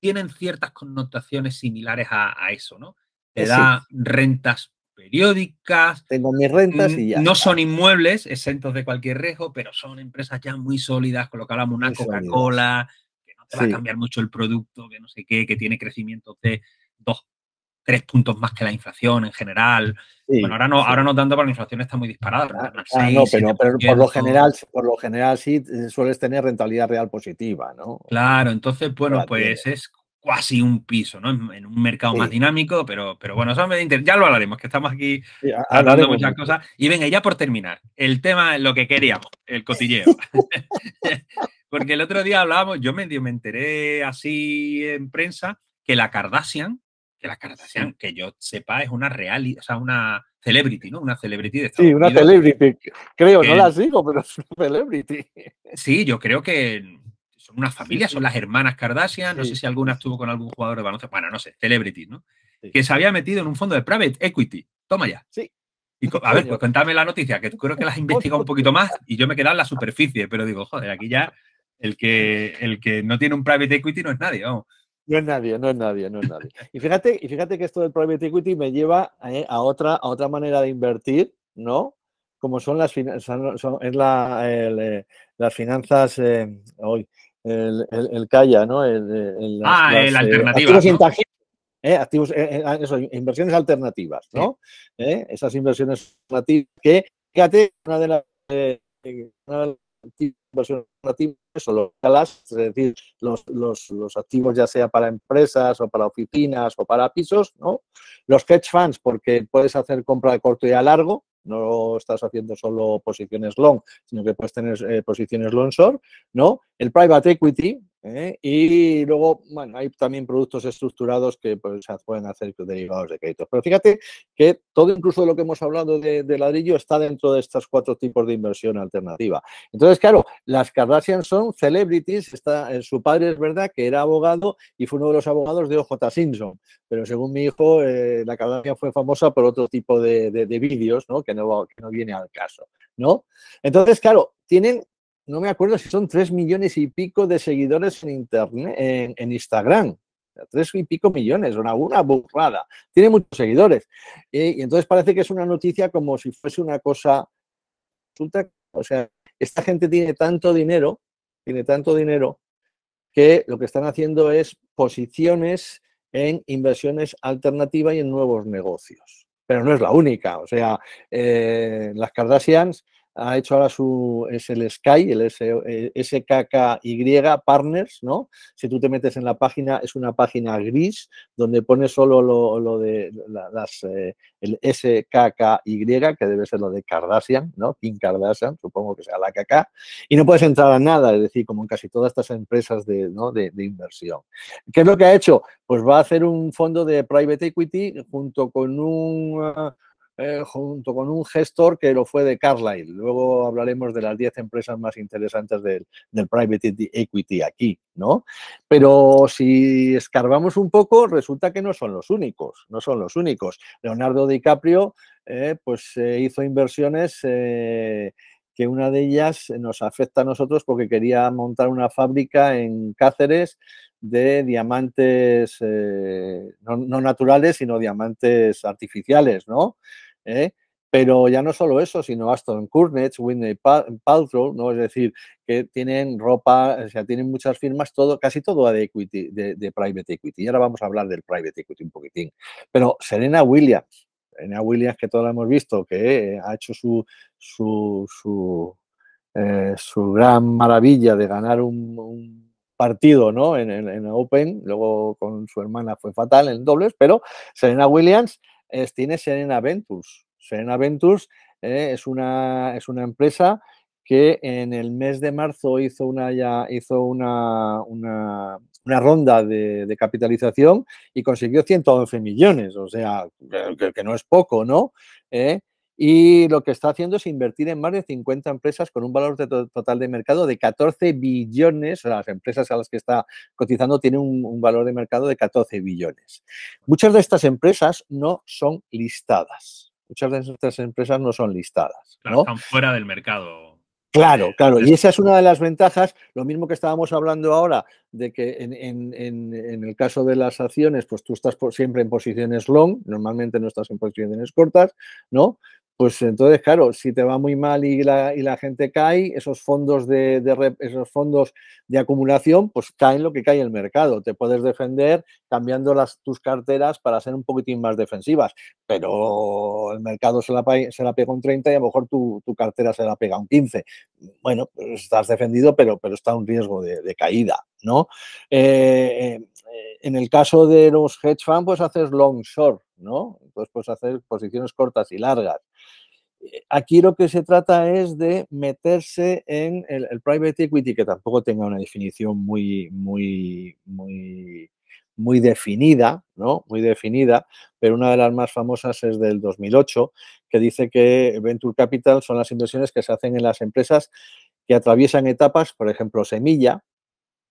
tienen ciertas connotaciones similares a, eso, ¿no? Te da rentas periódicas. Tengo mis rentas y ya. No son inmuebles, exentos de cualquier riesgo, pero son empresas ya muy sólidas, con lo que hablamos, una Coca-Cola, que no te va a cambiar mucho el producto, que no sé qué, que tiene crecimiento de dos, tres puntos más que la inflación en general. bueno, ahora no, ahora no tanto, porque la inflación está muy disparada. Ah, no, pero, por lo general, por lo general sí eh, sueles tener rentabilidad real positiva, ¿no? Claro, entonces, bueno, pues es casi un piso, ¿no? En, un mercado más dinámico, pero, pero bueno, eso me ya lo hablaremos, que estamos aquí hablando muchas cosas. Y venga, ya por terminar, el tema, lo que queríamos, el cotilleo. Porque el otro día hablábamos, yo medio me enteré así en prensa, que la Kardashian, que la Kardashian, que yo sepa, es una real, o sea, una celebrity, ¿no? Una celebrity de Estados Sí, una celebrity, creo, no la sigo, pero es una celebrity. Sí, yo creo que una familia, son las hermanas Kardashian, no sé si alguna estuvo con algún jugador de baloncesto, bueno, no sé, celebrities, ¿no? Que se había metido en un fondo de private equity. Toma ya. Sí. a ver, pues cuéntame la noticia, que creo que las has investigado un poquito más y yo me he quedado en la superficie, pero digo, joder, aquí ya el que, el que no tiene un private equity no es nadie, vamos. No es nadie, no es nadie, no es nadie. Y fíjate, y fíjate que esto del private equity me lleva eh, a, otra, a otra manera de invertir, ¿no? Como son las, son, es la, eh, las finanzas eh, hoy el, el, el ¿no? El, ah, el. Activos intangibles. ¿eh? activos, eh, eh, eso, inversiones alternativas, ¿no? ¿Eh? Esas inversiones alternativas que, fíjate, una de las, una de las inversiones alternativas son los es decir, los, los, los, activos ya sea para empresas o para oficinas o para pisos, ¿no? Los hedge funds, porque puedes hacer compra de corto y a largo, no estás haciendo solo posiciones long, sino que puedes tener eh, posiciones long short, ¿no? El private equity, ¿eh? Y luego, bueno, hay también productos estructurados que pues, se pueden hacer derivados de créditos. Pero fíjate que todo incluso lo que hemos hablado de, ladrillo está dentro de estos cuatro tipos de inversión alternativa. Entonces, claro, las Kardashian son celebrities. Está, eh, su padre es verdad que era abogado y fue uno de los abogados de OJ Simpson. Pero según mi hijo, eh, la Kardashian fue famosa por otro tipo de, vídeos, ¿no? Que, ¿no? que no viene al caso, ¿no? Entonces, claro, tienen no me acuerdo si son tres millones y pico de seguidores en internet, en, Instagram. Tres y pico millones, una, burrada. Tiene muchos seguidores. y entonces parece que es una noticia como si fuese una cosa. o sea, esta gente tiene tanto dinero, tiene tanto dinero, que lo que están haciendo es posiciones en inversiones alternativas y en nuevos negocios. Pero no es la única. O sea, eh, las Kardashians ha hecho ahora su, es el Sky, el SKKY Partners, ¿no? Si tú te metes en la página, es una página gris donde pone solo lo, de las, eh, el SKKY, que debe ser lo de Kardashian, ¿no? Kim Kardashian, supongo que sea la KK, y no puedes entrar a nada, es decir, como en casi todas estas empresas de, ¿no? de inversión. ¿Qué es lo que ha hecho? Pues va a hacer un fondo de private equity junto con un eh, junto con un gestor que lo fue de Carlyle. Luego hablaremos de las 10 empresas más interesantes del, private equity aquí, ¿no? Pero si escarbamos un poco, resulta que no son los únicos, no son los únicos. Leonardo DiCaprio, eh, pues hizo inversiones eh, que una de ellas nos afecta a nosotros porque quería montar una fábrica en Cáceres de diamantes no, no, naturales, sino diamantes artificiales, ¿no? ¿Eh? Pero ya no solo eso, sino Aston Kurnetz, Whitney Paltrow, ¿no? Es decir, que tienen ropa, o sea, tienen muchas firmas, todo, casi todo de equity, de, private equity. Y ahora vamos a hablar del private equity un poquitín. Pero Serena Williams, Serena Williams, que todos hemos visto, que ha hecho su, su, su, eh, gran maravilla de ganar un, partido ¿no? en, en, Open, luego con su hermana fue fatal en dobles, pero Serena Williams tiene Serena Ventures. Serena Ventures eh, es, una, es una empresa que en el mes de marzo hizo una, ya, hizo una, una, ronda de, capitalización y consiguió 111 millones, o sea, que, no es poco, ¿no? Eh, y lo que está haciendo es invertir en más de 50 empresas con un valor total de mercado de 14 billones. Las empresas a las que está cotizando tienen un, valor de mercado de 14 billones. Muchas de estas empresas no son listadas. Muchas de estas empresas no son listadas. están fuera del mercado. Claro, claro. Y esa es una de las ventajas, lo mismo que estábamos hablando ahora, de que en, el caso de las acciones, pues tú estás siempre en posiciones long, normalmente no estás en posiciones cortas, ¿no? Pues entonces, claro, si te va muy mal y la, y la gente cae, esos fondos de, esos fondos de acumulación, pues caen lo que cae el mercado. Te puedes defender cambiando las, tus carteras para ser un poquitín más defensivas, pero el mercado se la, pega un 30 y a lo mejor tu, cartera se la pega un 15. Bueno, pues estás defendido, pero, pero está un riesgo de, caída, ¿no? Eh, eh, en el caso de los hedge funds, pues haces long short, ¿no? Entonces puedes hacer posiciones cortas y largas. Eh, aquí lo que se trata es de meterse en el, private equity, que tampoco tenga una definición muy, muy, muy, muy definida, ¿no? Muy definida, pero una de las más famosas es del 2008, que dice que Venture Capital son las inversiones que se hacen en las empresas que atraviesan etapas, por ejemplo, semilla,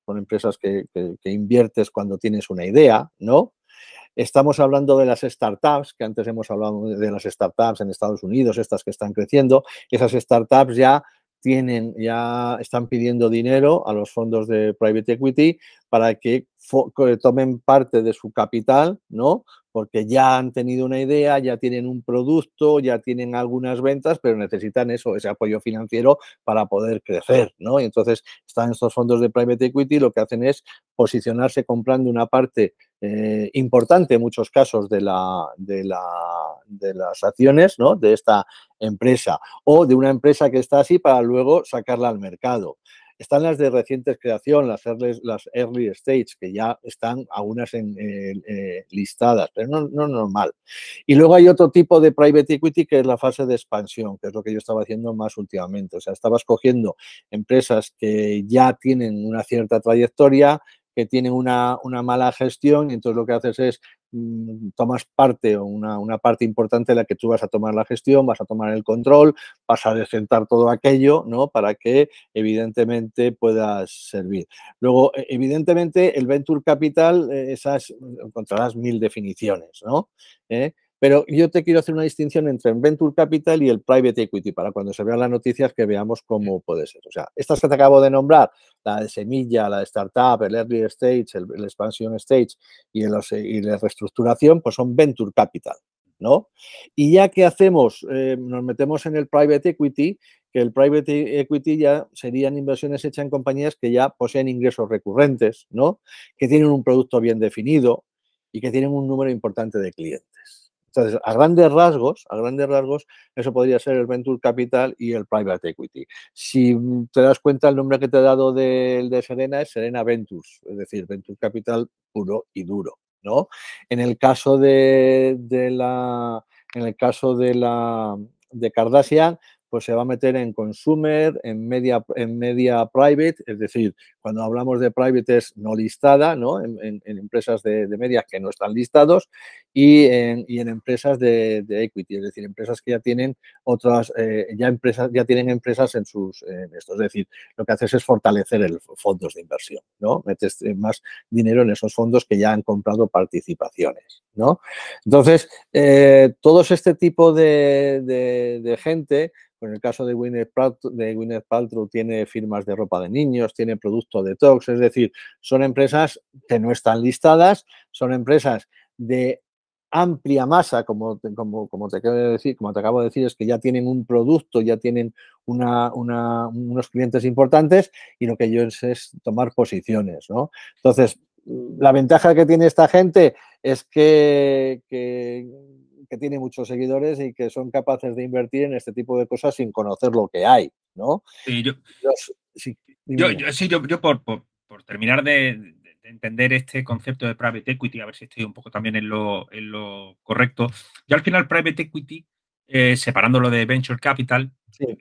son empresas que, que inviertes cuando tienes una idea, ¿no? Estamos hablando de las startups, que antes hemos hablado de las startups en Estados Unidos, estas que están creciendo. Esas startups ya tienen, ya están pidiendo dinero a los fondos de private equity para que tomen parte de su capital, ¿no? Porque ya han tenido una idea, ya tienen un producto, ya tienen algunas ventas, pero necesitan eso, ese apoyo financiero para poder crecer, ¿no? Y entonces están estos fondos de private equity, lo que hacen es posicionarse comprando una parte eh, importante en muchos casos de, de las acciones ¿no? de esta empresa o de una empresa que está así para luego sacarla al mercado. Están las de recientes creación, las early, las stage, que ya están algunas en, eh, eh, listadas, pero no, no normal. Y luego hay otro tipo de private equity que es la fase de expansión, que es lo que yo estaba haciendo más últimamente. O sea, estaba escogiendo empresas que ya tienen una cierta trayectoria, que tienen una, mala gestión y entonces lo que haces es tomas parte o una, parte importante de la que tú vas a tomar la gestión, vas a tomar el control, vas a desentar todo aquello, ¿no? Para que evidentemente puedas servir. Luego, e, evidentemente, el Venture Capital, eh, esas encontrarás mil definiciones, ¿no? ¿Eh? Pero yo te quiero hacer una distinción entre el Venture Capital y el Private Equity para cuando se vean las noticias que veamos cómo puede ser. O sea, estas que te acabo de nombrar, la de semilla, la de startup, el early stage, el, expansion stage y, y la reestructuración, pues son Venture Capital. ¿no? Y ya que hacemos, eh, nos metemos en el private equity, que el private equity ya serían inversiones hechas en compañías que ya poseen ingresos recurrentes, ¿no? Que tienen un producto bien definido y que tienen un número importante de clientes. Entonces, a grandes rasgos, a grandes rasgos, eso podría ser el Venture Capital y el Private Equity. Si te das cuenta, el nombre que te he dado de, de Serena es Serena Ventures, es decir, Venture Capital puro y duro, ¿no? En el caso de, de la, en el caso de la de Kardashian, pues se va a meter en consumer, en media, en media private, es decir, cuando hablamos de private es no listada, ¿no? En, empresas de, media que no están listados y en, y en empresas de, equity, es decir, empresas que ya tienen otras, eh, ya empresas, ya tienen empresas en sus, esto, es decir, lo que haces es fortalecer el fondos de inversión, ¿no? Metes eh, más dinero en esos fondos que ya han comprado participaciones, ¿no? Entonces, eh, todos este tipo de, de gente en el caso de Gwyneth, Paltrow, tiene firmas de ropa de niños, tiene producto de tox, es decir, son empresas que no están listadas, son empresas de amplia masa, como, como, como, te acabo de decir, como te acabo de decir, es que ya tienen un producto, ya tienen unos clientes importantes y lo que ellos es tomar posiciones, ¿no? Entonces, la ventaja que tiene esta gente es que que tiene muchos seguidores y que son capaces de invertir en este tipo de cosas sin conocer lo que hay, ¿no? Sí, yo, yo, por, terminar de, entender este concepto de private equity, a ver si estoy un poco también en lo, correcto. Yo al final private equity, eh, separándolo de venture capital,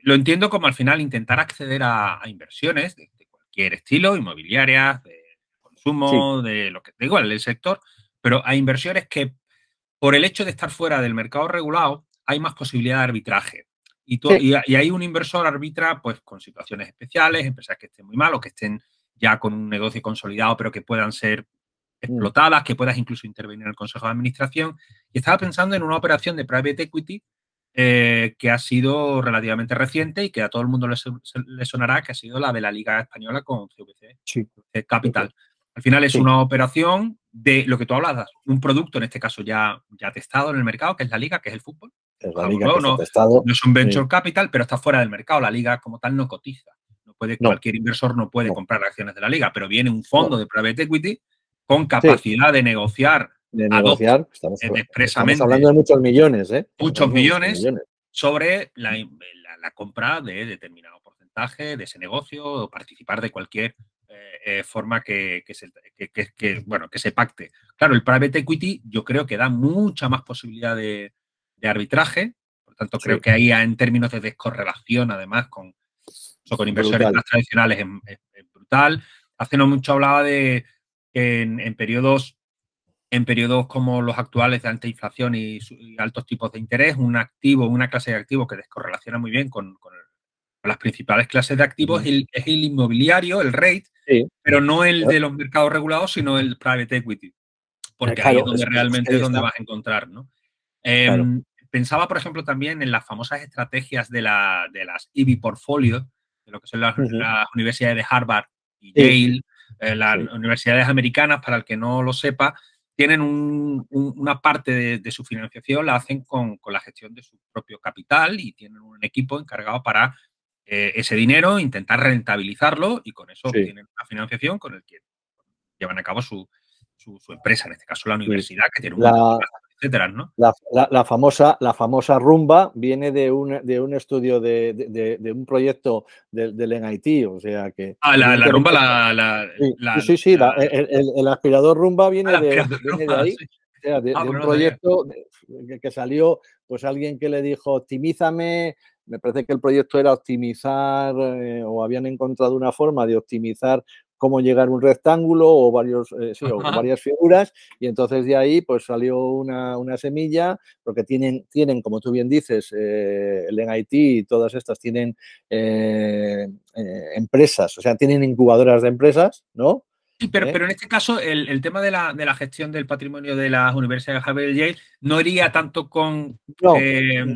lo entiendo como al final intentar acceder a, inversiones de, cualquier estilo, inmobiliarias, de consumo, de lo que da igual, el sector, pero a inversiones que por el hecho de estar fuera del mercado regulado hay más posibilidad de arbitraje. Y, y, hay un inversor arbitra pues con situaciones especiales, empresas que estén muy mal o que estén ya con un negocio consolidado, pero que puedan ser mm. explotadas, que puedas incluso intervenir en el consejo de administración. Y estaba pensando en una operación de private equity eh, que ha sido relativamente reciente y que a todo el mundo le, sonará, que ha sido la de la Liga Española con CVC Capital. Al final es una operación de lo que tú hablas, un producto en este caso ya, ya testado en el mercado, que es la Liga, que es el fútbol. No, es un venture capital, pero está fuera del mercado. La Liga como tal no cotiza. No puede, Cualquier inversor no puede comprar acciones de la Liga, pero viene un fondo de private equity con capacidad de negociar de negociar. Estamos, expresamente, hablando de muchos millones, ¿eh? Muchos millones, sobre la, compra de determinado porcentaje de ese negocio o participar de cualquier eh, eh, forma que, se, bueno, que se pacte. Claro, el private equity yo creo que da mucha más posibilidad de, arbitraje, por tanto creo que ahí en términos de descorrelación además con, con inversores más tradicionales es, brutal. Hace no mucho hablaba de que en periodos en periodos como los actuales de alta inflación y, altos tipos de interés, un activo, una clase de activos que descorrelaciona muy bien con, las principales clases de activos es el, inmobiliario, el rate, pero no el de los mercados regulados, sino el private equity, porque ahí es donde realmente es donde vas a encontrar. ¿no? Em, pensaba, por ejemplo, también en las famosas estrategias de, la, de las EV Portfolio, de lo que son las, universidades de Harvard y Yale, eh, las universidades americanas, para el que no lo sepa, tienen una parte de, su financiación, la hacen con, la gestión de su propio capital y tienen un equipo encargado para eh, ese dinero, intentar rentabilizarlo y con eso tienen una financiación con el que llevan a cabo su, empresa, en este caso la universidad, que tiene un etcétera, ¿no? La, famosa, la famosa rumba viene de un, de un estudio de, un proyecto del, del NIT, o sea que... Ah, la, rumba, la... sí, sí, el, aspirador rumba viene, de, ahí. de, ah, un proyecto que, salió, pues alguien que le dijo, optimízame, me parece que el proyecto era optimizar eh, o habían encontrado una forma de optimizar cómo llegar a un rectángulo o, varios, eh, varias figuras y entonces de ahí pues salió una, semilla porque tienen, tienen, como tú bien dices, eh, el NIT y todas estas tienen eh, empresas, o sea, tienen incubadoras de empresas, ¿no? Sí, pero, pero en este caso el, tema de la, de la, gestión del patrimonio de las universidades de Harvard y Yale no iría tanto con... No,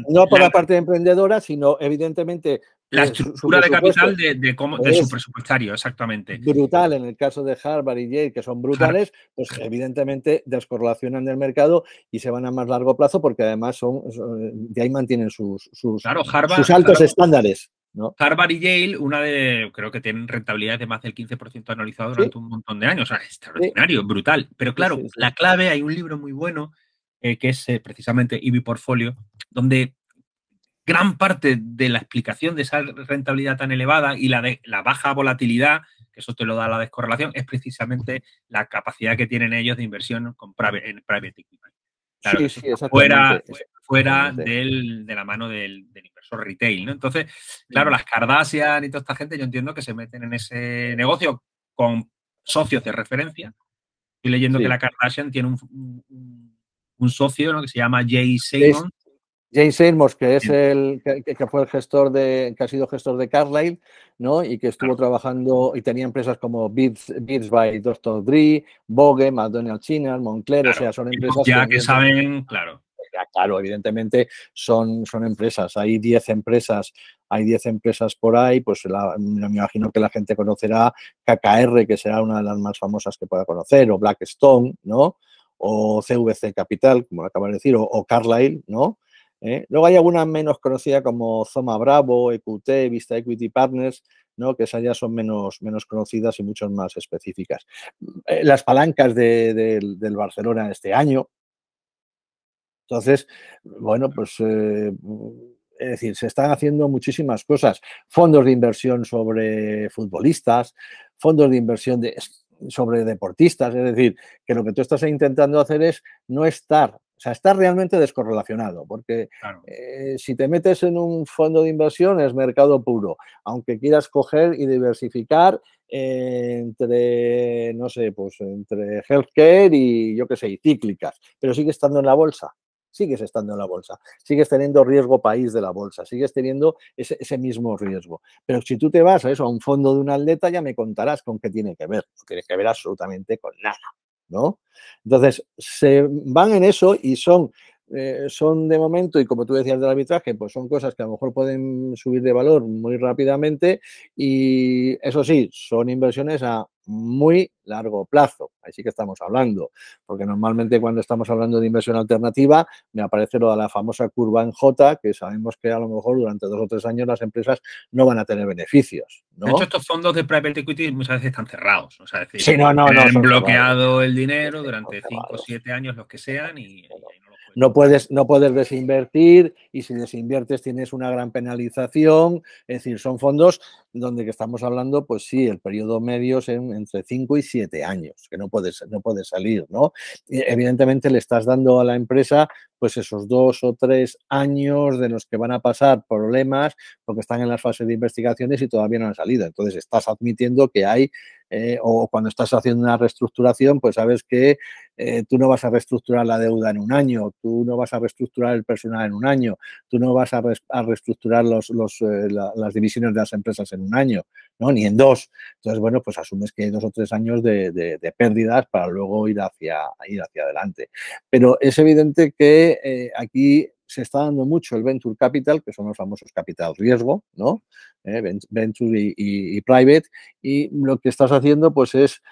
no por la, parte emprendedora, sino evidentemente la estructura de capital de, cómo, de, su presupuestario, exactamente. Brutal en el caso de Harvard y Yale, que son brutales, pues evidentemente descorrelacionan del mercado y se van a más largo plazo porque además son, de ahí mantienen sus, sus, altos estándares. ¿no? Harvard y Yale, una de, creo que tienen rentabilidades de más del 15% anualizado durante un montón de años. O sea, extraordinario, brutal. Pero claro, la clave, hay un libro muy bueno eh, que es eh, precisamente EV Portfolio, donde gran parte de la explicación de esa rentabilidad tan elevada y la de la baja volatilidad, que eso te lo da la descorrelación, es precisamente la capacidad que tienen ellos de inversión con private, en private equity. Claro, sí, fuera, fuera de la mano del, inversor retail, ¿no? Entonces, claro, las Kardashian y toda esta gente, yo entiendo que se meten en ese negocio con socios de referencia. Estoy leyendo que la Kardashian tiene un, socio que se llama Jay Simon, James Seymour, que es el que, fue el gestor de, que ha sido gestor de Carlyle, ¿no? Y que estuvo trabajando y tenía empresas como Beats, Beats by Dr. Dre, Vogue, McDonald's China, Moncler, o sea, son empresas ya que, saben, claro. claro, evidentemente son, son empresas. Hay 10 empresas, hay 10 empresas por ahí, pues me imagino que la gente conocerá KKR, que será una de las más famosas que pueda conocer, o Blackstone, ¿no? O CVC Capital, como acabo de decir, o, o Carlyle, ¿no? ¿Eh? Luego hay algunas menos conocidas como Zoma Bravo, EQT, Vista Equity Partners, ¿no? que esas ya son menos, menos conocidas y mucho más específicas. Eh, las palancas del Barcelona este año, Entonces, bueno, pues eh, es decir, se están haciendo muchísimas cosas. Fondos de inversión sobre futbolistas, fondos de inversión sobre deportistas. Es decir, que lo que tú estás intentando hacer es no estar, sea, estar realmente descorrelacionado, porque eh, si te metes en un fondo de inversión es mercado puro, aunque quieras coger y diversificar entre, no sé, pues entre healthcare y yo qué sé, y cíclicas, pero sigue estando en la bolsa sigues estando en la bolsa, sigues teniendo riesgo país de la bolsa, sigues teniendo ese, mismo riesgo. Pero si tú te vas a eso, a un fondo de un atleta, ya me contarás con qué tiene que ver. No tiene que ver absolutamente con nada, ¿no? Entonces, se van en eso y son eh, son de momento, y como tú decías del arbitraje, pues son cosas que a lo mejor pueden subir de valor muy rápidamente y eso sí, son inversiones a muy largo plazo. Ahí sí que estamos hablando, porque normalmente cuando estamos hablando de inversión alternativa me aparece lo de la famosa curva en J, que sabemos que a lo mejor durante dos o tres años las empresas no van a tener beneficios. ¿no? De hecho, estos fondos de private equity muchas veces están cerrados. O sea, decir, sí, no, no, no, bloqueado el dinero durante cinco o siete años, los que sean, y, no puedes, no puedes desinvertir y si desinviertes tienes una gran penalización. Es decir, son fondos donde que estamos hablando, pues sí, el periodo medio es entre 5 y 7 años, que no puedes, no puedes salir, ¿no? evidentemente le estás dando a la empresa pues esos dos o tres años de los que van a pasar problemas porque están en las fases de investigaciones y todavía no han salido. Entonces estás admitiendo que hay, eh, o cuando estás haciendo una reestructuración, pues sabes que eh, tú no vas a reestructurar la deuda en un año, tú no vas a reestructurar el personal en un año, tú no vas a, reestructurar eh, las divisiones de las empresas en un año, ¿no? ni en dos. Entonces, bueno, pues asumes que hay dos o tres años de, pérdidas para luego ir hacia, ir hacia adelante. Pero es evidente que aquí se está dando mucho el venture capital, que son los famosos capital riesgo, ¿no? Eh, venture y, private. Y lo que estás haciendo, pues es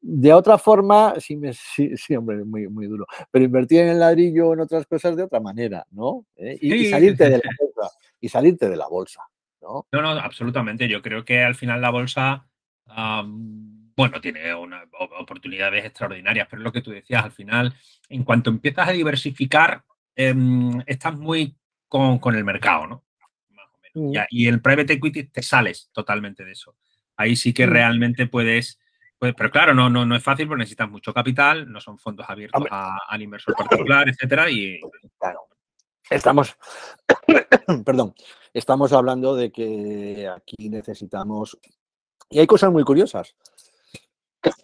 de otra forma, sí, me, sí, hombre, muy, muy duro, pero invertir en el ladrillo o en otras cosas de otra manera, ¿no? Eh, y, salirte de la bolsa, y salirte de la bolsa, ¿no? No, no, absolutamente. Yo creo que al final la bolsa, bueno, tiene una, oportunidades extraordinarias, pero lo que tú decías, al final, en cuanto empiezas a diversificar, Em, estás muy con, el mercado, ¿no? Mm. y el private equity te sales totalmente de eso. Ahí sí que mm. realmente puedes, pero claro, no, no, no es fácil porque necesitas mucho capital, no son fondos abiertos al inversor particular, etcétera. Y claro. Estamos, perdón, estamos hablando de que aquí necesitamos. Y hay cosas muy curiosas.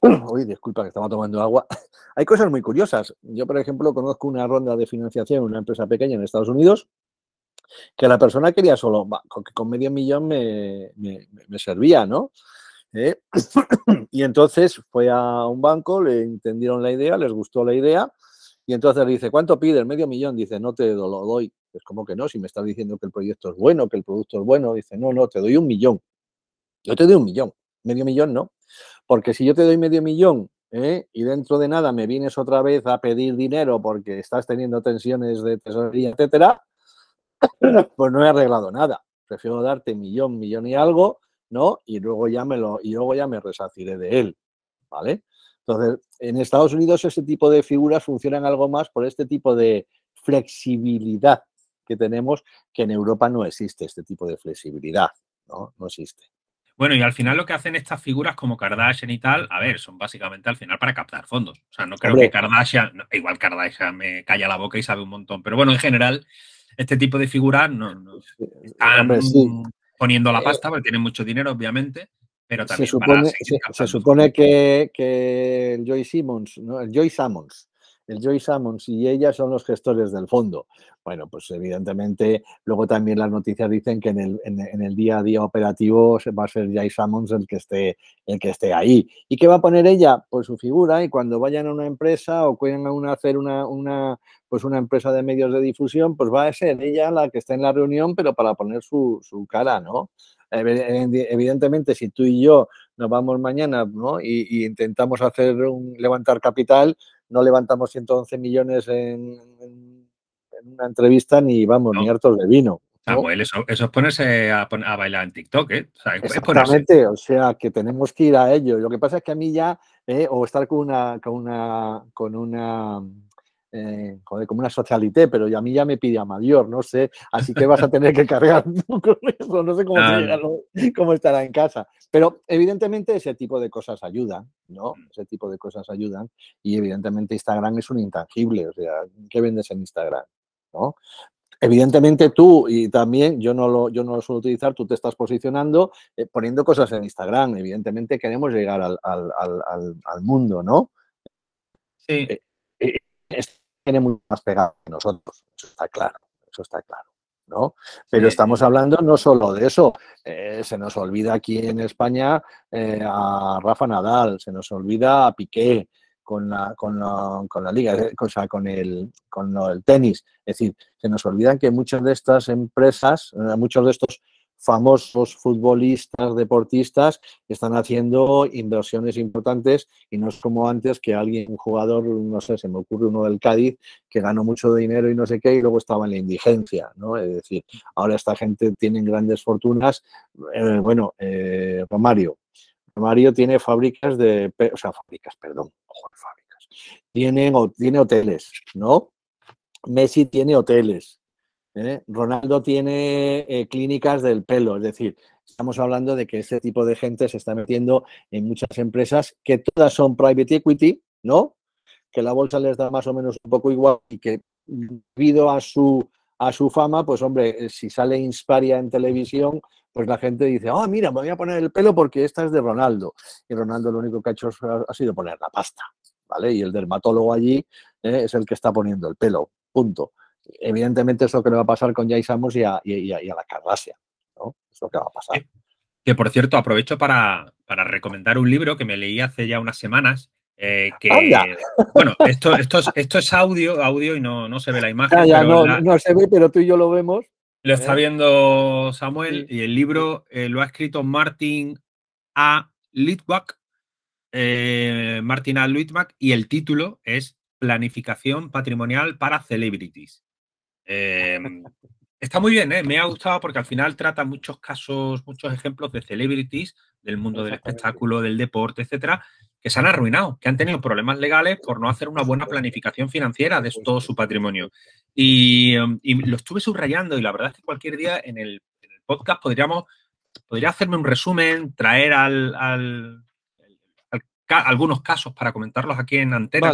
Uy, disculpa que estaba tomando agua. Hay cosas muy curiosas. Yo, por ejemplo, conozco una ronda de financiación en una empresa pequeña en Estados Unidos que la persona quería solo, con, con medio millón me, servía, ¿no? ¿Eh? Y entonces fue a un banco, le entendieron la idea, les gustó la idea y entonces le dice, ¿cuánto pide? El medio millón. Dice, no te lo doy. Es como que no, si me estás diciendo que el proyecto es bueno, que el producto es bueno. Dice, no, no, te doy un millón. Yo te doy un millón. Medio millón no. Porque si yo te doy medio millón ¿eh? y dentro de nada me vienes otra vez a pedir dinero porque estás teniendo tensiones de tesorería, etcétera, pues no he arreglado nada. Prefiero darte millón, millón y algo, ¿no? Y luego ya me lo, y luego ya me resaciré de él. ¿Vale? Entonces, en Estados Unidos ese tipo de figuras funcionan algo más por este tipo de flexibilidad que tenemos, que en Europa no existe este tipo de flexibilidad, ¿no? No existe. Bueno, y al final lo que hacen estas figuras como Kardashian y tal, a ver, son básicamente al final para captar fondos. O sea, no creo que Kardashian, igual Kardashian me calla la boca y sabe un montón, pero bueno, en general, este tipo de figuras no, están poniendo la eh, pasta porque tienen mucho dinero, obviamente, pero también se supone, se, supone que, que, el Joy Simmons, ¿no? el Joy Sammons, el Joy Sammons y ella son los gestores del fondo. Bueno, pues evidentemente, luego también las noticias dicen que en el, día a día operativo va a ser Joy Sammons el que, esté, el que esté ahí. ¿Y qué va a poner ella? Pues su figura y cuando vayan a una empresa o a hacer una, una, pues una empresa de medios de difusión, pues va a ser ella la que está en la reunión, pero para poner su, su cara, ¿no? Evidentemente, si tú y yo nos vamos mañana ¿no? y, intentamos hacer un, levantar capital, no levantamos 111 millones en, una entrevista ni vamos, ni hartos de vino. Samuel, eso, eso, es ponerse a, bailar en TikTok, ¿eh? Exactamente, o sea, que tenemos que ir a ello. Lo que pasa es que a mí ya, eh, o estar con una, con una, con una eh, joder, como una socialité, pero a mí ya me pide a mayor, no sé, así que vas a tener que cargar con eso, no sé cómo, estará en casa. Pero evidentemente ese tipo de cosas ayudan, ¿no? Mm. Ese tipo de cosas ayudan y evidentemente Instagram es un intangible, o sea, ¿qué vendes en Instagram? ¿no? Evidentemente tú y también yo no lo, yo no lo suelo utilizar, tú te estás posicionando eh, poniendo cosas en Instagram. Evidentemente queremos llegar al, mundo, ¿no? Sí. Eh, eh, tiene mucho más pegado que nosotros, eso está claro, eso está claro. ¿no? Pero estamos hablando no solo de eso, se nos olvida aquí en España a Rafa Nadal, se nos olvida a Piqué, con la, con la, con la liga, eh, o sea, con el, con el tenis. Es decir, se nos olvidan que muchas de estas empresas, eh, muchos de estos famosos futbolistas, deportistas, están haciendo inversiones importantes y no es como antes que alguien, un jugador, no sé, se me ocurre uno del Cádiz, que ganó mucho dinero y no sé qué, y luego estaba en la indigencia, ¿no? Es decir, ahora esta gente tiene grandes fortunas. Eh, bueno, Romario, Mario tiene fábricas de, o sea, fábricas, perdón, fábricas. Tiene, tiene hoteles, ¿no? Messi tiene hoteles. ¿Eh? Ronaldo tiene eh, clínicas del pelo, es decir, estamos hablando de que este tipo de gente se está metiendo en muchas empresas que todas son private equity, ¿no? Que la bolsa les da más o menos un poco igual y que debido a su a su fama, pues hombre, eh, si sale Insparia en televisión, pues la gente dice, oh, mira, me voy a poner el pelo porque esta es de Ronaldo. Y Ronaldo lo único que ha hecho ha sido poner la pasta, ¿vale? Y el dermatólogo allí es el que está poniendo el pelo, punto. Evidentemente es lo que le va a pasar con Jay Samos y a, la Cardasia, ¿no? Es lo que va a pasar. Que, por cierto, aprovecho para, para recomendar un libro que me leí hace ya unas semanas, eh, que, bueno, esto, esto, es, esto es audio, audio y no, no se ve la imagen. Ah, no, se ve, pero tú y yo lo vemos. Lo está ¿eh? viendo Samuel y el libro eh, lo ha escrito Martin A. Litwack. Martin A. Litwack y el título es Planificación patrimonial para celebrities. Em, está muy bien, me ha gustado porque al final trata muchos casos, muchos ejemplos de celebrities del mundo del espectáculo, del deporte, etcétera, que se han arruinado, que han tenido problemas legales por no hacer una buena planificación financiera de todo su patrimonio. Y, um, lo estuve subrayando y la verdad es que cualquier día en el, podcast podríamos, podría hacerme un resumen, traer al, algunos casos para comentarlos aquí en antena,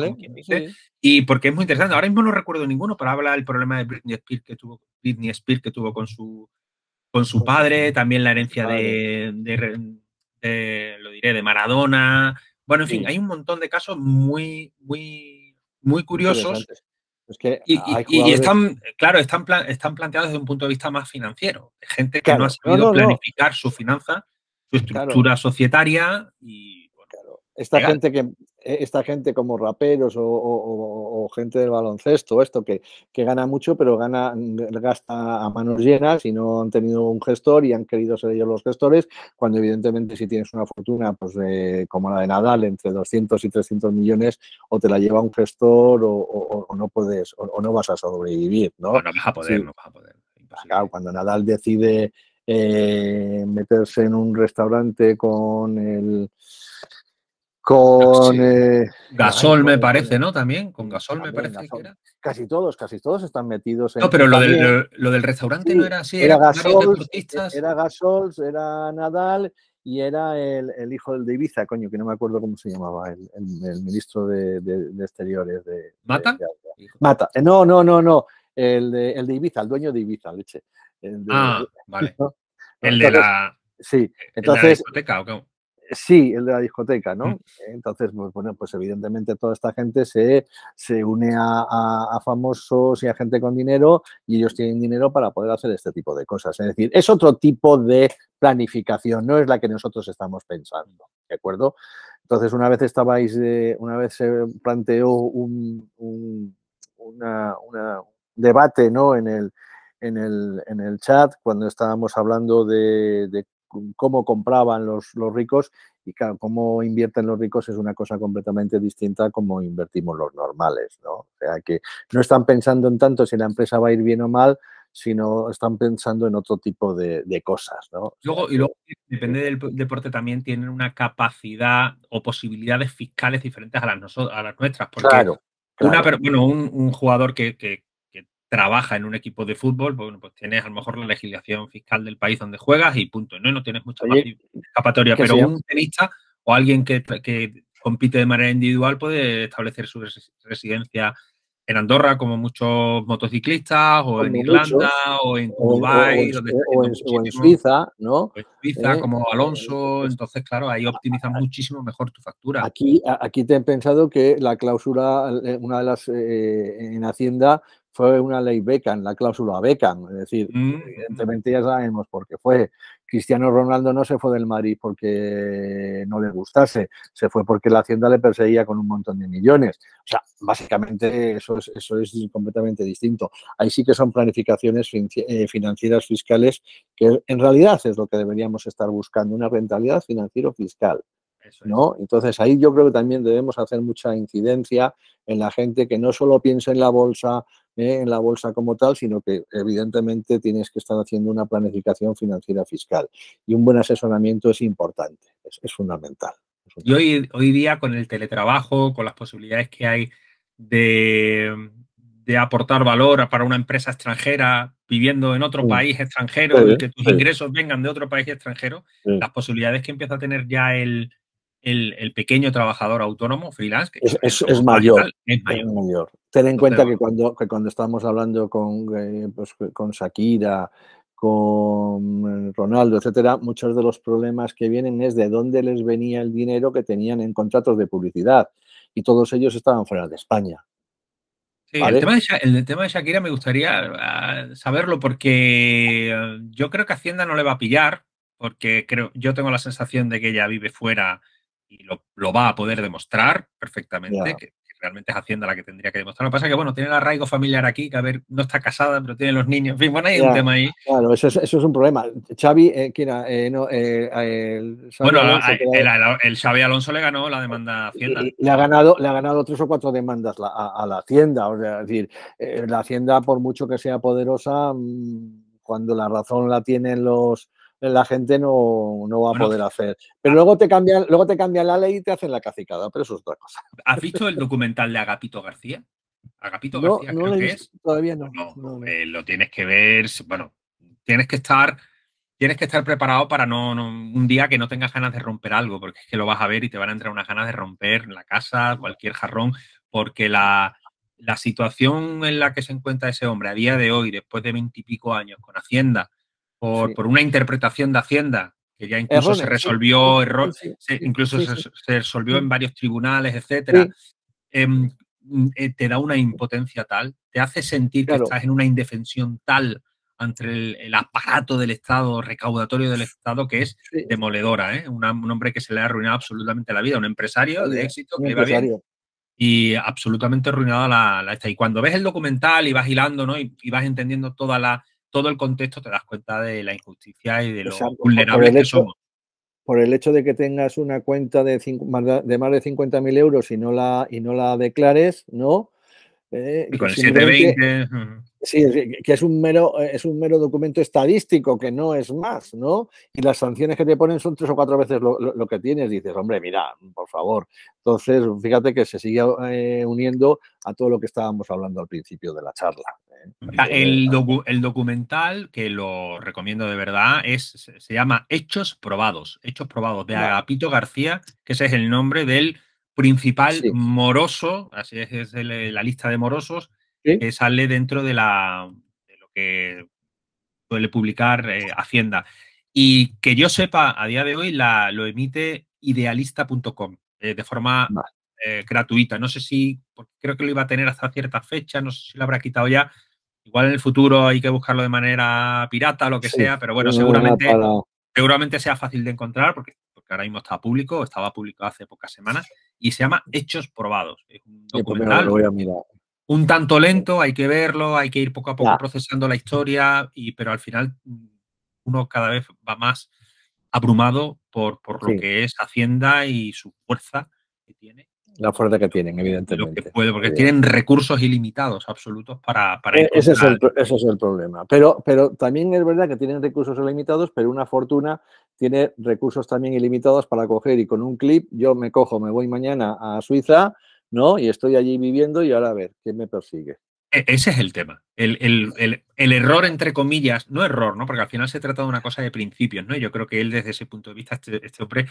y porque es muy interesante. Ahora mismo no recuerdo ninguno, pero habla del problema de Britney Spears que tuvo, Britney Spears que tuvo con su, con su padre, también la herencia de, lo diré, de Maradona, bueno, en fin, hay un montón de casos muy, muy, muy curiosos. y, están, claro, están, están planteados desde un punto de vista más financiero. Gente que no ha sabido planificar su finanza, su estructura societaria y esta gente que eh, esta gente como raperos o, gente del baloncesto, esto que, gana mucho, pero gana, gasta a manos llenas y no han tenido un gestor y han querido ser ellos los gestores, cuando evidentemente si tienes una fortuna pues como la de Nadal, entre 200 y 300 millones, o te la lleva un gestor o, no puedes, o, no vas a sobrevivir, ¿no? No, vas a poder, no vas a poder. cuando Nadal decide eh, meterse en un restaurante con el con eh, Gasol me parece, ¿no? También, con Gasol me parece que era. Casi todos, casi todos están metidos en. No, pero lo del, lo, del, restaurante no era así. Era, Gasol, era Gasol, era Nadal y era el, hijo del de Ibiza, coño, que no me acuerdo cómo se llamaba, el, ministro de, Exteriores. De, ¿Mata? Mata. Eh, no, no, no, no. El de, el de Ibiza, el dueño de Ibiza, leche. ah, vale. El de la. Sí, entonces. ¿o Sí, el de la discoteca, ¿no? Mm. Entonces, pues, bueno, pues evidentemente toda esta gente se, se une a, famosos y a gente con dinero y ellos tienen dinero para poder hacer este tipo de cosas. Es decir, es otro tipo de planificación, no es la que nosotros estamos pensando, ¿de acuerdo? Entonces, una vez estabais, una vez se planteó un, debate, ¿no? En el, en el, en el chat, cuando estábamos hablando de, de cómo compraban los, los ricos y cómo invierten los ricos es una cosa completamente distinta a cómo invertimos los normales, ¿no? O sea, que no están pensando en tanto si la empresa va a ir bien o mal, sino están pensando en otro tipo de, cosas, ¿no? Luego, y luego, depende del deporte, también tienen una capacidad o posibilidades fiscales diferentes a las, a las nuestras, porque Una, pero, bueno, un, jugador que, trabaja en un equipo de fútbol, bueno, pues tienes a lo mejor la legislación fiscal del país donde juegas y punto. No, no tienes mucha escapatoria, pero un tenista o alguien que, que compite de manera individual puede establecer su residencia en Andorra, como muchos motociclistas, o en Irlanda, o en Dubái, o, en, Suiza, ¿no? O en Suiza, eh, como Alonso. Entonces, claro, ahí optimizas muchísimo mejor tu factura. Aquí, aquí te he pensado que la cláusula, eh, una de las eh, en Hacienda, fue una ley Beckham, la cláusula Beckham. Es decir, mm. evidentemente ya sabemos por qué fue. Cristiano Ronaldo no se fue del Madrid porque no le gustase, se fue porque la Hacienda le perseguía con un montón de millones. O sea, básicamente eso es, eso es completamente distinto. Ahí sí que son planificaciones eh, financieras fiscales que en realidad es lo que deberíamos estar buscando, una rentabilidad financiero-fiscal. ¿no? Entonces ahí yo creo que también debemos hacer mucha incidencia en la gente que no solo piensa en la bolsa, ¿eh? en la bolsa como tal, sino que evidentemente tienes que estar haciendo una planificación financiera fiscal. Y un buen asesoramiento es importante, es, fundamental. Y hoy, hoy día con el teletrabajo, con las posibilidades que hay de, aportar valor para una empresa extranjera viviendo en otro país extranjero y que tus ingresos vengan de otro país extranjero, las posibilidades que empieza a tener ya el, el, pequeño trabajador autónomo, freelance, es, mayor, es, mayor, Ten en cuenta que cuando, que cuando estamos hablando con, eh, pues, con Shakira, con Ronaldo, etcétera, muchos de los problemas que vienen es de dónde les venía el dinero que tenían en contratos de publicidad. Y todos ellos estaban fuera de España. el, tema de, el, tema de, Shakira me gustaría ah, saberlo porque ah, yo creo que Hacienda no le va a pillar, porque creo, yo tengo la sensación de que ella vive fuera y lo, va a poder demostrar perfectamente, que, realmente es Hacienda la que tendría que demostrar. Lo que pasa es que, bueno, tiene el arraigo familiar aquí, que a ver, no está casada, pero tiene los niños. En fin, bueno, hay un tema ahí. Claro, eso es, eso es un problema. Xavi, eh, ¿quién era? Eh, no, eh, el bueno, el, Xavi Alonso le ganó la demanda a Hacienda. le, ha ganado, le ha ganado tres o cuatro demandas a, la Hacienda. O sea, es decir, la Hacienda, por mucho que sea poderosa, mm, cuando la razón la tienen los la gente no, va a poder hacer. Pero luego te cambian, luego te cambian la ley y te hacen la cacicada, pero eso es otra cosa. ¿Has visto el documental de Agapito García? Agapito García, creo que es. Todavía no. Eh, lo tienes que ver, bueno, tienes que estar, tienes que estar preparado para no, un día que no tengas ganas de romper algo, porque es que lo vas a ver y te van a entrar unas ganas de romper la casa, cualquier jarrón, porque la, la situación en la que se encuentra ese hombre a día de hoy, después de veintipico años con Hacienda, por, una interpretación de Hacienda, que ya incluso se resolvió, error, incluso se, resolvió en varios tribunales, etcétera, em, eh, te da una impotencia tal, te hace sentir que estás en una indefensión tal ante el, aparato del Estado, recaudatorio del Estado, que es demoledora. ¿eh? un hombre que se le ha arruinado absolutamente la vida, un empresario de éxito que iba bien y absolutamente arruinado la, la esta. Y cuando ves el documental y vas hilando ¿no? y vas entendiendo toda la, todo el contexto te das cuenta de la injusticia y de lo vulnerables que somos. Por el hecho de que tengas una cuenta de, más de más de 50.000 euros y no, la, y no la declares, ¿no? Eh, y con el 720. Sí, que es un, mero, es un mero documento estadístico, que no es más, ¿no? Y las sanciones que te ponen son tres o cuatro veces lo, que tienes. Dices, hombre, mira, por favor. Entonces, fíjate que se sigue eh, uniendo a todo lo que estábamos hablando al principio de la charla. El, el, documental, que lo recomiendo de verdad, es, se llama Hechos Probados. Hechos Probados, de Agapito García, que ese es el nombre del principal moroso, así es, la lista de morosos, que sale dentro de, la, de lo que suele publicar eh, Hacienda. Y que yo sepa, a día de hoy la, lo emite idealista.com eh, de forma eh, gratuita. No sé si, creo que lo iba a tener hasta cierta fecha, no sé si lo habrá quitado ya, Igual en el futuro hay que buscarlo de manera pirata, lo que sea, pero bueno, seguramente, seguramente sea fácil de encontrar porque, porque, ahora mismo está público, estaba publicado hace pocas semanas y se llama Hechos Probados. Es un documental. Un tanto lento, hay que verlo, hay que ir poco a poco procesando la historia, y, pero al final mm, uno cada vez va más abrumado por, por lo que es Hacienda y su fuerza que tiene la fuerza que tienen, evidentemente. puede, porque tienen recursos ilimitados absolutos para... para e, ese, es el, ese es el problema. Pero, pero también es verdad que tienen recursos ilimitados, pero una fortuna tiene recursos también ilimitados para coger y con un clip yo me cojo, me voy mañana a Suiza, ¿no? Y estoy allí viviendo y ahora a ver, ¿quién me persigue? E, ese es el tema. El, error, entre comillas, no error, ¿no? Porque al final se trata de una cosa de principios, ¿no? yo creo que él, desde ese punto de vista, este, este, hombre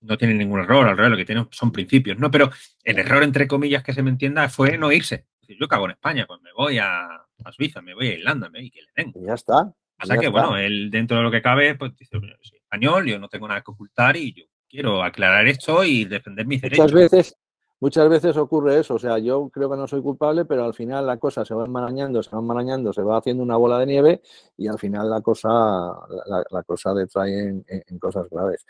no tiene ningún error, al revés, lo que tiene son principios, ¿no? Pero el error, entre comillas, que se me entienda, fue no irse. Yo cago en España, pues me voy a, Suiza, me voy a Irlanda, me voy que le den. ya está. Pasa que, bueno, él dentro de lo que cabe, pues dice, yo soy español, yo no tengo nada que ocultar y yo quiero aclarar esto y defender mis derechos. Muchas veces, muchas veces ocurre eso. O sea, yo creo que no soy culpable, pero al final la cosa se va enmarañando, se va enmarañando, se va haciendo una bola de nieve y al final la cosa, la, cosa detrae en, cosas graves.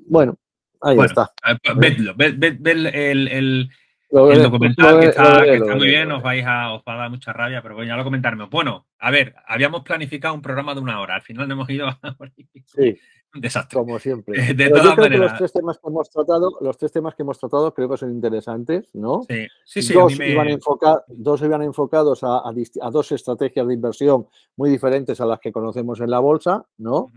Bueno, ahí está. Eh, vedlo, ved, el, el, documental que está, muy bien, os, vais a, os va a dar mucha rabia, pero voy a comentarme. Bueno, a ver, habíamos planificado un programa de una hora, al final no hemos ido a... Sí. desastre. Como siempre. De todas maneras. los tres temas que hemos tratado, los tres temas que hemos tratado creo que son interesantes, ¿no? Sí, sí, sí Dos, iban, dos iban enfocados a, a, dos estrategias de inversión muy diferentes a las que conocemos en la bolsa, ¿no?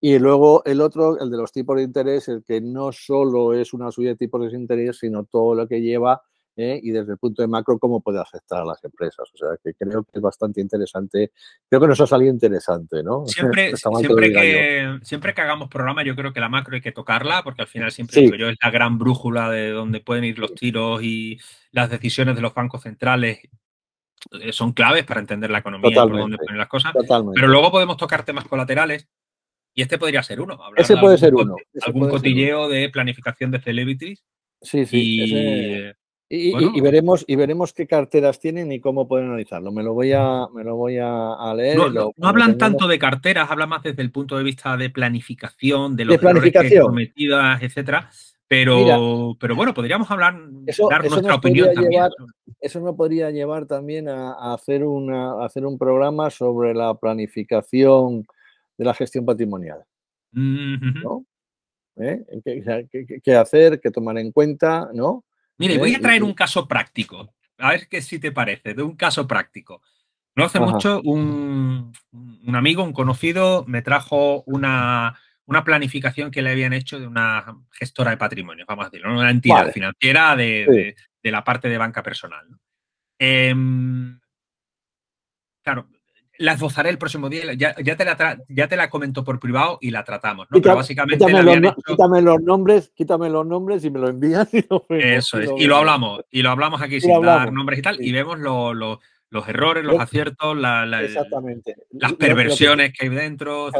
Y luego el otro, el de los tipos de interés, el que no solo es una subida de tipos de interés, sino todo lo que lleva ¿eh? y desde el punto de macro cómo puede afectar a las empresas. O sea, que creo que es bastante interesante. Creo que nos ha salido interesante, ¿no? Siempre, siempre, que, siempre que hagamos programa, yo creo que la macro hay que tocarla, porque al final siempre yo es la gran brújula de donde pueden ir los tiros y las decisiones de los bancos centrales eh, son claves para entender la economía y por dónde ponen las cosas. Pero luego podemos tocar temas colaterales. Y este podría ser uno. Ese puede ser uno. algún cotilleo de planificación de celebrities. Sí, sí. Y, veremos, y veremos qué carteras tienen y cómo pueden analizarlo. Me lo voy a, me lo voy a, leer. No, hablan tanto de carteras, hablan más desde el punto de vista de planificación, de los de cometidas, etcétera. Pero, pero bueno, podríamos hablar, dar nuestra opinión también. eso me podría llevar también a, hacer, una, hacer un programa sobre la planificación de la gestión patrimonial. ¿no? ¿Eh? ¿Qué, hacer? ¿Qué tomar en cuenta? ¿no? Mire, voy a traer un caso práctico. A ver qué si te parece, de un caso práctico. No hace mucho un, amigo, un conocido, me trajo una, planificación que le habían hecho de una gestora de patrimonio, vamos a decirlo, una entidad financiera de, la parte de banca personal. Em, claro, la esbozaré el próximo día. Ya, te, la ya te la comento por privado y la tratamos. ¿no? Pero básicamente quítame, los, nombres, quítame los nombres y me lo envías. Y Eso es. Y lo hablamos. Y lo hablamos aquí sin dar nombres y tal. Y vemos los errores, los aciertos, Exactamente. las perversiones que hay dentro.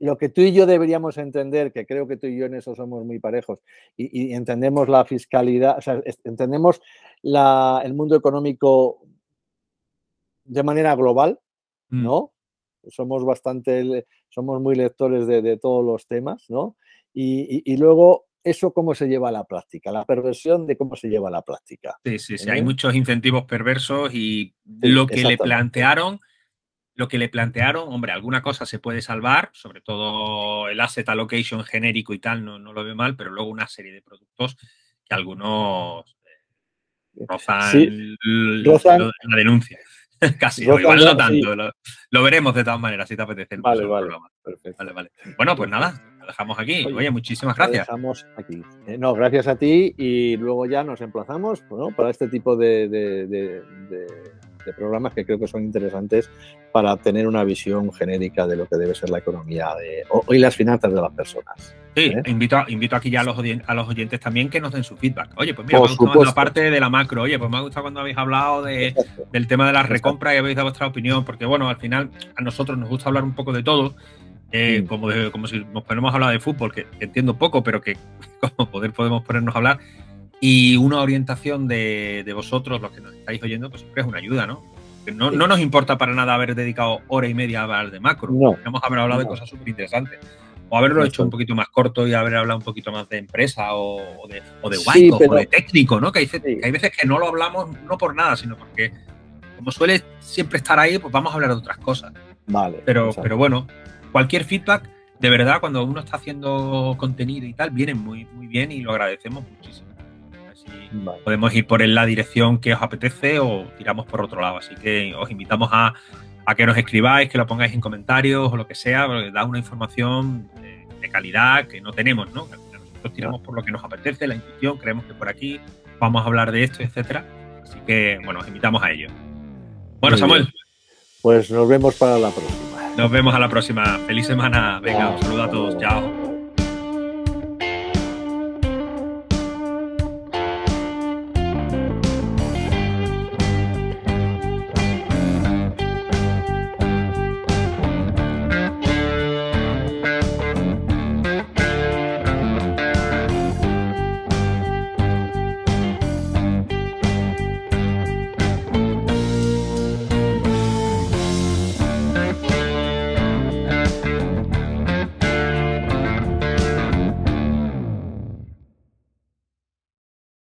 Lo que tú y yo deberíamos entender, que creo que tú y yo en eso somos muy parejos, y, entendemos la fiscalidad, o sea, entendemos el mundo económico de manera global, Mm. ¿no? Somos bastante, somos muy lectores de, todos los temas, ¿no? Y, luego, eso cómo se lleva a la práctica, la perversión de cómo se lleva a la práctica. Sí, sí, sí, hay ¿eh? muchos incentivos perversos y lo que le plantearon, lo que le plantearon, hombre, alguna cosa se puede salvar, sobre todo el asset allocation genérico y tal, no, no lo veo mal, pero luego una serie de productos que algunos eh, rozan, la denuncia. Casi, igual no tanto. Lo, veremos de todas maneras si te apetece. vale, vale, vale, vale. Bueno, pues nada, lo dejamos aquí. Oye, muchísimas gracias. Lo dejamos aquí. Eh, no, gracias a ti y luego ya nos emplazamos para este tipo de, de de programas que creo que son interesantes para tener una visión genérica de lo que debe ser la economía de, y las finanzas de las personas. Sí, ¿eh? invito, invito aquí ya a los, a los oyentes también que nos den su feedback. Oye, pues mira, me ha gustado la parte de la macro. Oye, pues me ha gustado cuando habéis hablado de, del tema de la recompra y habéis dado vuestra opinión, porque bueno, al final a nosotros nos gusta hablar un poco de todo. Eh, como, como si nos ponemos a hablar de fútbol, que entiendo poco, pero que como poder podemos ponernos a hablar. Y una orientación de, vosotros, los que nos estáis oyendo, pues siempre es una ayuda, ¿no? No, no nos importa para nada haber dedicado hora y media a hablar de macro. No, Podríamos haber hablado de cosas súper interesantes. O haberlo hecho un poquito más corto y haber hablado un poquito más de empresa o, de, o de o de técnico, ¿no? Que hay, hay, veces que no lo hablamos no por nada, sino porque, como suele siempre estar ahí, pues vamos a hablar de otras cosas. Vale. Pero, pero bueno, cualquier feedback, de verdad, cuando uno está haciendo contenido y tal, viene muy, muy bien y lo agradecemos muchísimo. Podemos ir por la dirección que os apetece o tiramos por otro lado. Así que os invitamos a, que nos escribáis, que lo pongáis en comentarios o lo que sea, porque da una información de, calidad que no tenemos, ¿no? Nosotros tiramos por lo que nos apetece, la intuición, creemos que por aquí vamos a hablar de esto, etcétera. Así que, bueno, os invitamos a ello. Bueno, Samuel. Pues nos vemos para la próxima. Nos vemos a la próxima. Feliz semana. Venga, un saludo a todos. Chao.